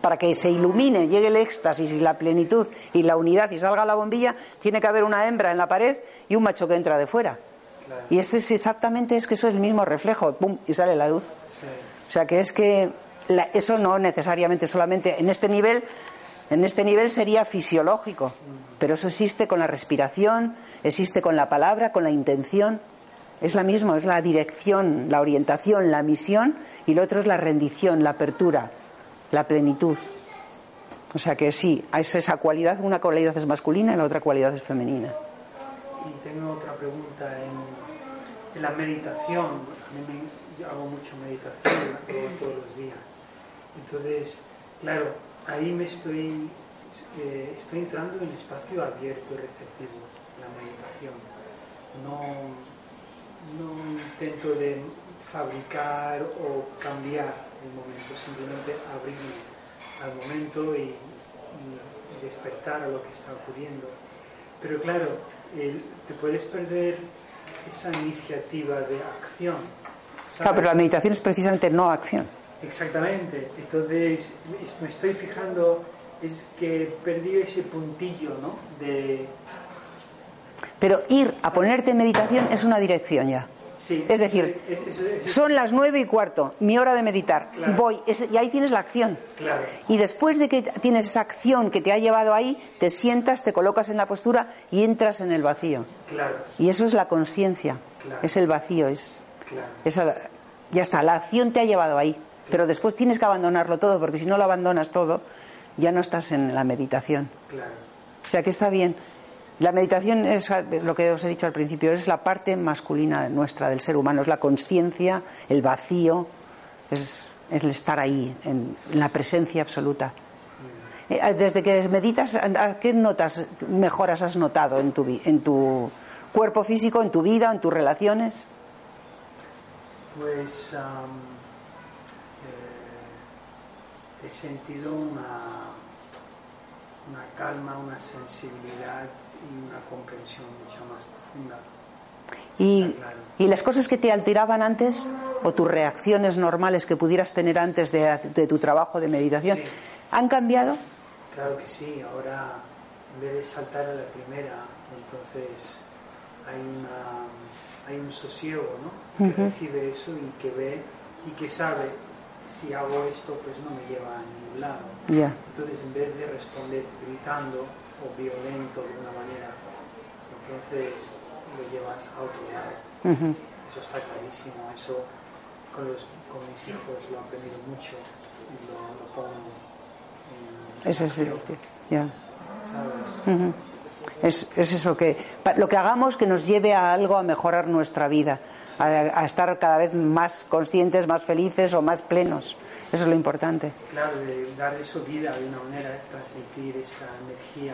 Para que se ilumine, llegue el éxtasis y la plenitud y la unidad y salga la bombilla, tiene que haber una hembra en la pared y un macho que entra de fuera. Y ese es exactamente es que eso es el mismo reflejo, pum, y sale la luz. O sea que es que eso no necesariamente solamente en este nivel en este nivel sería fisiológico, pero eso existe con la respiración, existe con la palabra, con la intención. Es la misma, es la dirección, la orientación, la misión y lo otro es la rendición, la apertura, la plenitud. O sea que sí, es esa cualidad, una cualidad es masculina y la otra cualidad es femenina. Y tengo otra pregunta en, la meditación. A mí me, hago mucho meditación, todos los días. Entonces, claro, ahí me estoy, eh, estoy entrando en espacio abierto, receptivo, la meditación. No, no intento de fabricar o cambiar el momento, simplemente abrirme al momento y, despertar a lo que está ocurriendo. Pero claro, te puedes perder esa iniciativa de acción. ¿sabes? Claro, pero la meditación es precisamente no acción. Exactamente. Entonces, es- me estoy fijando, es que perdí ese puntillo, ¿no? De... Pero ir a ponerte en meditación es una dirección ya. Sí, Es decir, es- es- es- Son las nueve y cuarto, mi hora de meditar. Claro. Voy, es- y ahí tienes la acción. Claro, Y después de que tienes esa acción que te ha llevado ahí, te sientas, te colocas en la postura y entras en el vacío. claro, Y eso es la conciencia, es el vacío, es, esa- ya está, la acción te ha llevado ahí. Pero después tienes que abandonarlo todo, porque si no lo abandonas todo, ya no estás en la meditación. O sea que está bien. La meditación es lo que os he dicho al principio, es la parte masculina nuestra del ser humano, es la conciencia, el vacío, es, el estar ahí, en, la presencia absoluta. Eh, Desde que meditas, ¿a ¿qué notas, mejoras has notado en tu, en tu cuerpo físico, en tu vida, en tus relaciones? Pues eh, he sentido una, una calma, una sensibilidad una comprensión mucho más profunda. Y, claro. y las cosas que te alteraban antes, o tus reacciones normales que pudieras tener antes de, de tu trabajo de meditación, Sí. ¿han cambiado? Claro que sí, ahora en vez de saltar a la primera, entonces hay, una, hay un sosiego ¿no? que recibe eso y que ve y que sabe si hago esto pues no me lleva a ningún lado. Ya. Entonces en vez de responder gritando o violento de una manera, entonces lo llevas a otro lado. Eso está clarísimo, eso con, los, con mis hijos lo he aprendido mucho y lo, lo pongo en Ese es ya. Es, es eso que lo que hagamos que nos lleve a algo a mejorar nuestra vida, a, a estar cada vez más conscientes, más felices o más plenos. Eso es lo importante. Claro, de dar eso vida de una manera, transmitir esa energía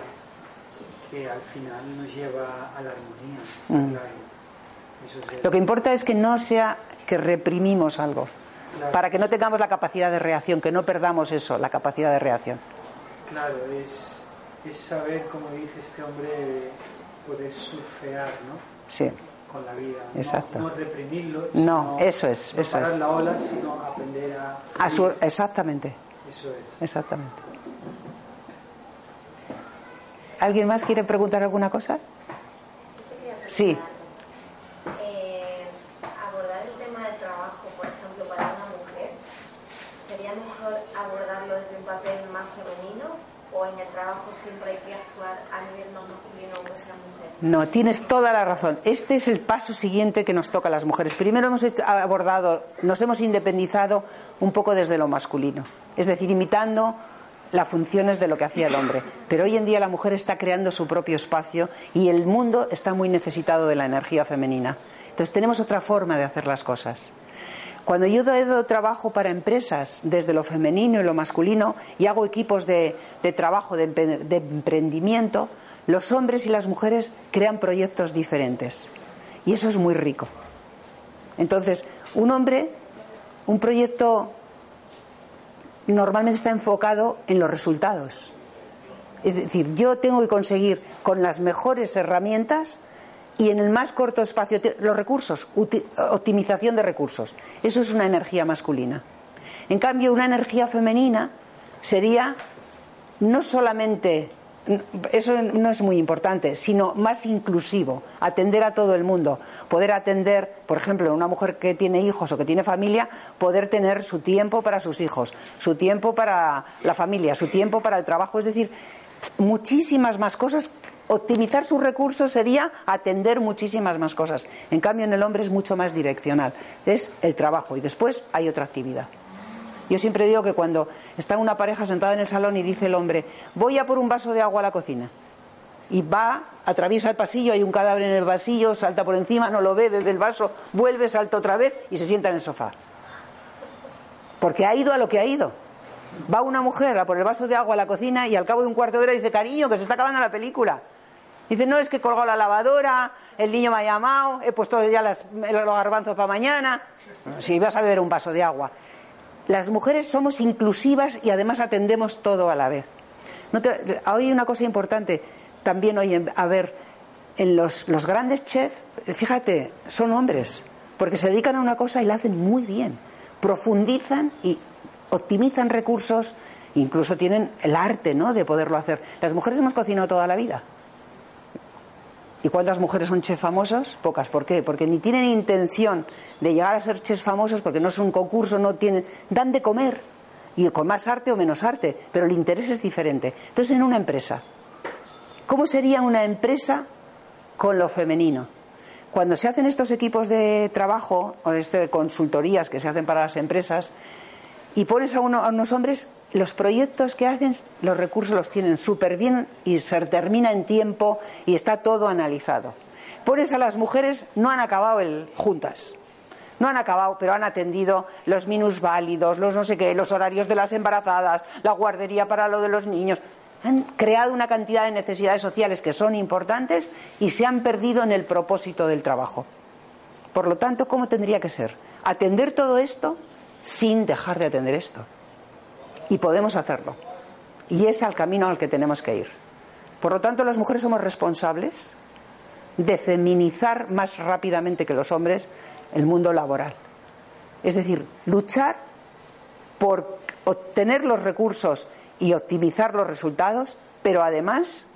que al final nos lleva a la armonía, está claro. Eso es el- Lo que importa es que no sea que reprimimos algo, Claro. para que no tengamos la capacidad de reacción, que no perdamos eso, la capacidad de reacción. Claro, es, es saber, como dice este hombre, poder surfear ¿no? Sí. Con la vida. No- Exacto. No, reprimirlo. No, eso es, no eso parar es. la ola, sino aprender a... A su- exactamente, Eso es. exactamente. ¿Alguien más quiere preguntar alguna cosa? Sí. Eh, abordar el tema del trabajo, por ejemplo, para una mujer, ¿sería mejor abordarlo desde un papel más femenino o en el trabajo siempre hay que actuar más masculino aunque sea mujer? No, tienes toda la razón. Este es el paso siguiente que nos toca a las mujeres. Primero hemos hecho- abordado, nos hemos independizado un poco desde lo masculino, es decir, imitando las funciones de lo que hacía el hombre. Pero hoy en día la mujer está creando su propio espacio y el mundo está muy necesitado de la energía femenina. Entonces tenemos otra forma de hacer las cosas. Cuando yo doy trabajo para empresas desde lo femenino y lo masculino y hago equipos de, trabajo, de emprendimiento, los hombres y las mujeres crean proyectos diferentes. Y eso es muy rico. Entonces, un hombre, un proyecto normalmente está enfocado en los resultados. Es decir, yo tengo que conseguir con las mejores herramientas y en el más corto espacio los recursos, optimización de recursos. Eso es una energía masculina. En cambio, una energía femenina sería no solamente eso no es muy importante, sino más inclusivo, atender a todo el mundo, poder atender, por ejemplo, una mujer que tiene hijos o que tiene familia, poder tener su tiempo para sus hijos, su tiempo para la familia, su tiempo para el trabajo, es decir, muchísimas más cosas. Optimizar sus recursos sería atender muchísimas más cosas. En cambio, en el hombre es mucho más direccional. Es el trabajo y después hay otra actividad. Yo siempre digo que cuando está una pareja sentada en el salón y dice el hombre, voy a por un vaso de agua a la cocina. Y va, atraviesa el pasillo, hay un cadáver en el pasillo, salta por encima, no lo ve, bebe el vaso, vuelve, salta otra vez y se sienta en el sofá. Porque ha ido a lo que ha ido. Va una mujer a por el vaso de agua a la cocina y al cabo de un cuarto de hora dice, cariño, que se está acabando la película. Dice, no, es que he colgado la lavadora, el niño me ha llamado, he puesto ya las- los garbanzos para mañana. Si vas a beber un vaso de agua. Las mujeres somos inclusivas y además atendemos todo a la vez. No te- hay una cosa importante también hoy, a ver, en los, los grandes chefs, fíjate, son hombres, porque se dedican a una cosa y la hacen muy bien. Profundizan y optimizan recursos, incluso tienen el arte ¿no? de poderlo hacer. Las mujeres hemos cocinado toda la vida. ¿Y cuántas mujeres son chefs famosos? Pocas. ¿Por qué? Porque ni tienen intención de llegar a ser chefs famosos, porque no es un concurso, no tienen. dan de comer. Y con más arte o menos arte. Pero el interés es diferente. Entonces, en una empresa, ¿cómo sería una empresa con lo femenino? Cuando se hacen estos equipos de trabajo o de este- consultorías que se hacen para las empresas, y pones a, uno, a unos hombres, los proyectos que hacen, los recursos los tienen súper bien y se termina en tiempo y está todo analizado. Pones a las mujeres, no han acabado el, juntas. No han acabado, pero han atendido los minusválidos, los no sé qué, los horarios de las embarazadas, la guardería para lo de los niños. Han creado una cantidad de necesidades sociales que son importantes y se han perdido en el propósito del trabajo. Por lo tanto, ¿cómo tendría que ser? Atender todo esto sin dejar de atender esto. Y podemos hacerlo. Y es al camino al que tenemos que ir. Por lo tanto, las mujeres somos responsables de feminizar más rápidamente que los hombres el mundo laboral. Es decir, luchar por obtener los recursos y optimizar los resultados, pero además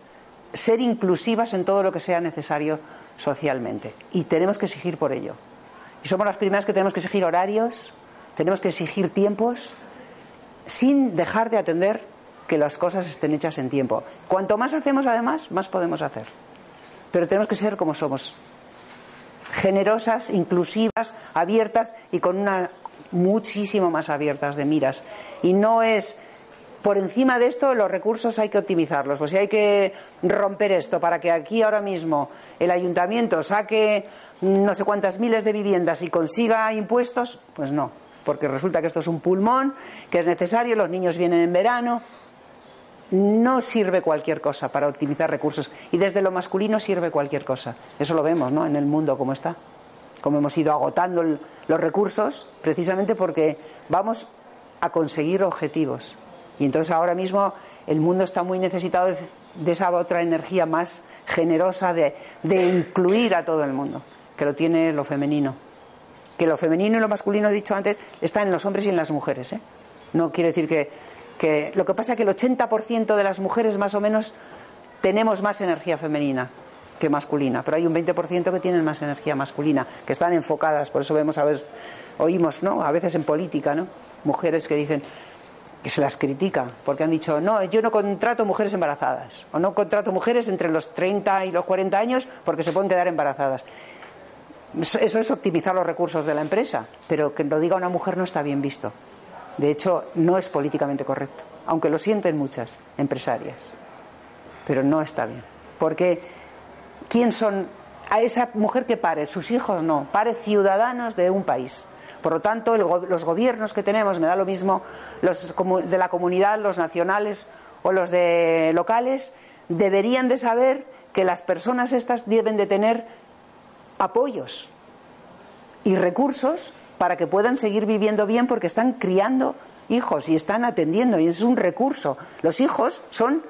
ser inclusivas en todo lo que sea necesario socialmente. Y tenemos que exigir por ello. Y somos las primeras que tenemos que exigir horarios, tenemos que exigir tiempos, sin dejar de atender que las cosas estén hechas en tiempo. Cuanto más hacemos, además, más podemos hacer. Pero tenemos que ser como somos, generosas, inclusivas, abiertas y con una muchísimo más abiertas de miras. Y no es por encima de esto los recursos hay que optimizarlos. Pues si hay que romper esto para que aquí ahora mismo el ayuntamiento saque no sé cuántas miles de viviendas y consiga impuestos, pues no, porque resulta que esto es un pulmón, que es necesario, los niños vienen en verano. No sirve cualquier cosa para optimizar recursos y desde lo masculino sirve cualquier cosa. Eso lo vemos, ¿no? En el mundo como está. Como hemos ido agotando los recursos precisamente porque vamos a conseguir objetivos. Y entonces ahora mismo el mundo está muy necesitado de, esa otra energía más generosa de incluir a todo el mundo, que lo tiene lo femenino. Que lo femenino y lo masculino, dicho antes, está en los hombres y en las mujeres. ¿eh? No quiere decir que, que. Lo que pasa es que el 80% de las mujeres, más o menos, tenemos más energía femenina que masculina, pero hay un 20% que tienen más energía masculina, que están enfocadas, por eso vemos a veces, oímos, ¿no? A veces en política, ¿no? Mujeres que dicen que se las critica, porque han dicho, no, yo no contrato mujeres embarazadas, o no contrato mujeres entre los 30 y los 40 años porque se pueden quedar embarazadas. Eso es optimizar los recursos de la empresa, pero que lo diga una mujer no está bien visto. De hecho, no es políticamente correcto, aunque lo sienten muchas empresarias. Pero no está bien. Porque, ¿quién son a esa mujer que pare? Sus hijos no, pare ciudadanos de un país. Por lo tanto, el los gobiernos que tenemos, me da lo mismo los de la comunidad, los nacionales o los de locales, deberían de saber que las personas estas deben de tener apoyos y recursos para que puedan seguir viviendo bien porque están criando hijos y están atendiendo y es un recurso. Los hijos son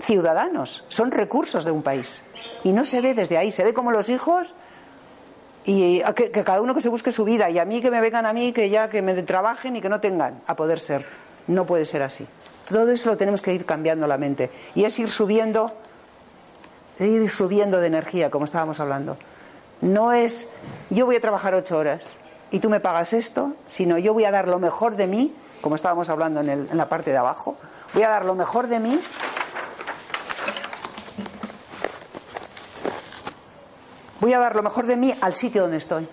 ciudadanos, son recursos de un país y no se ve desde ahí, se ve como los hijos y que, que cada uno que se busque su vida y a mí que me vengan a mí que ya que me trabajen y que no tengan a poder ser. No puede ser así. Todo eso lo tenemos que ir cambiando la mente y es ir subiendo ir subiendo de energía, como estábamos hablando. No es yo voy a trabajar ocho horas y tú me pagas esto, sino yo voy a dar lo mejor de mí, como estábamos hablando en, el- en la parte de abajo, voy a dar lo mejor de mí. Voy a dar lo mejor de mí al sitio donde estoy.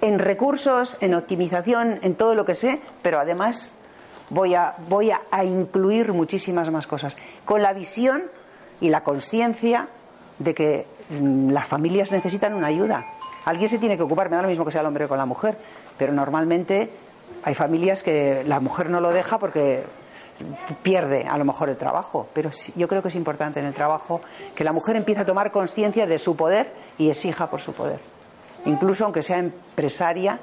En recursos, en optimización, en todo lo que sé, pero además voy a, voy a, a incluir muchísimas más cosas. Con la visión y la conciencia de que las familias necesitan una ayuda. Alguien se tiene que ocupar, me da lo mismo que sea el hombre con la mujer, pero normalmente hay familias que la mujer no lo deja porque pierde a lo mejor el trabajo, pero yo creo que es importante en el trabajo que la mujer empiece a tomar conciencia de su poder y exija por su poder. Incluso aunque sea empresaria,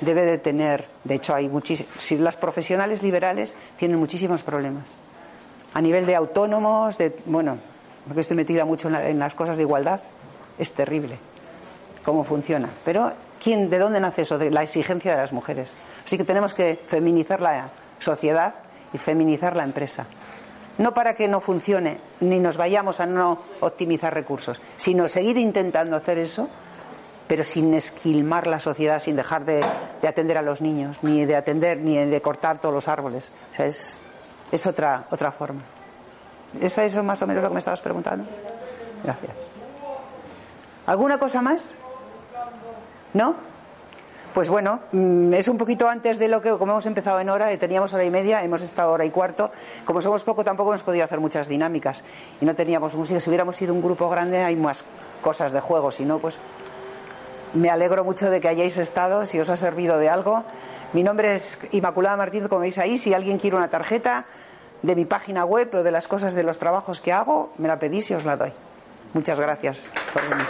debe de tener, de hecho hay muchísimos, si las profesionales liberales tienen muchísimos problemas a nivel de autónomos, de, bueno, porque estoy metida mucho en, la- en las cosas de igualdad, es terrible cómo funciona. Pero, ¿quién, ¿de dónde nace eso? De la exigencia de las mujeres. Así que tenemos que feminizar la sociedad y feminizar la empresa. No para que no funcione, ni nos vayamos a no optimizar recursos, sino seguir intentando hacer eso, pero sin esquilmar la sociedad, sin dejar de, de atender a los niños, ni de atender, ni de cortar todos los árboles. O sea, es, es otra, otra forma. ¿Es eso más o menos lo que me estabas preguntando? Gracias. ¿Alguna cosa más? ¿No? Pues bueno, mm, es un poquito antes de lo que, como hemos empezado en hora, eh, teníamos hora y media, hemos estado hora y cuarto. Como somos poco, tampoco hemos podido hacer muchas dinámicas y no teníamos música. Si hubiéramos sido un grupo grande, hay más cosas de juego. Si no, pues me alegro mucho de que hayáis estado, si os ha servido de algo. Mi nombre es Inmaculada Martínez, como veis ahí. Si alguien quiere una tarjeta de mi página web o de las cosas de los trabajos que hago, me la pedís y os la doy. Muchas gracias por venir.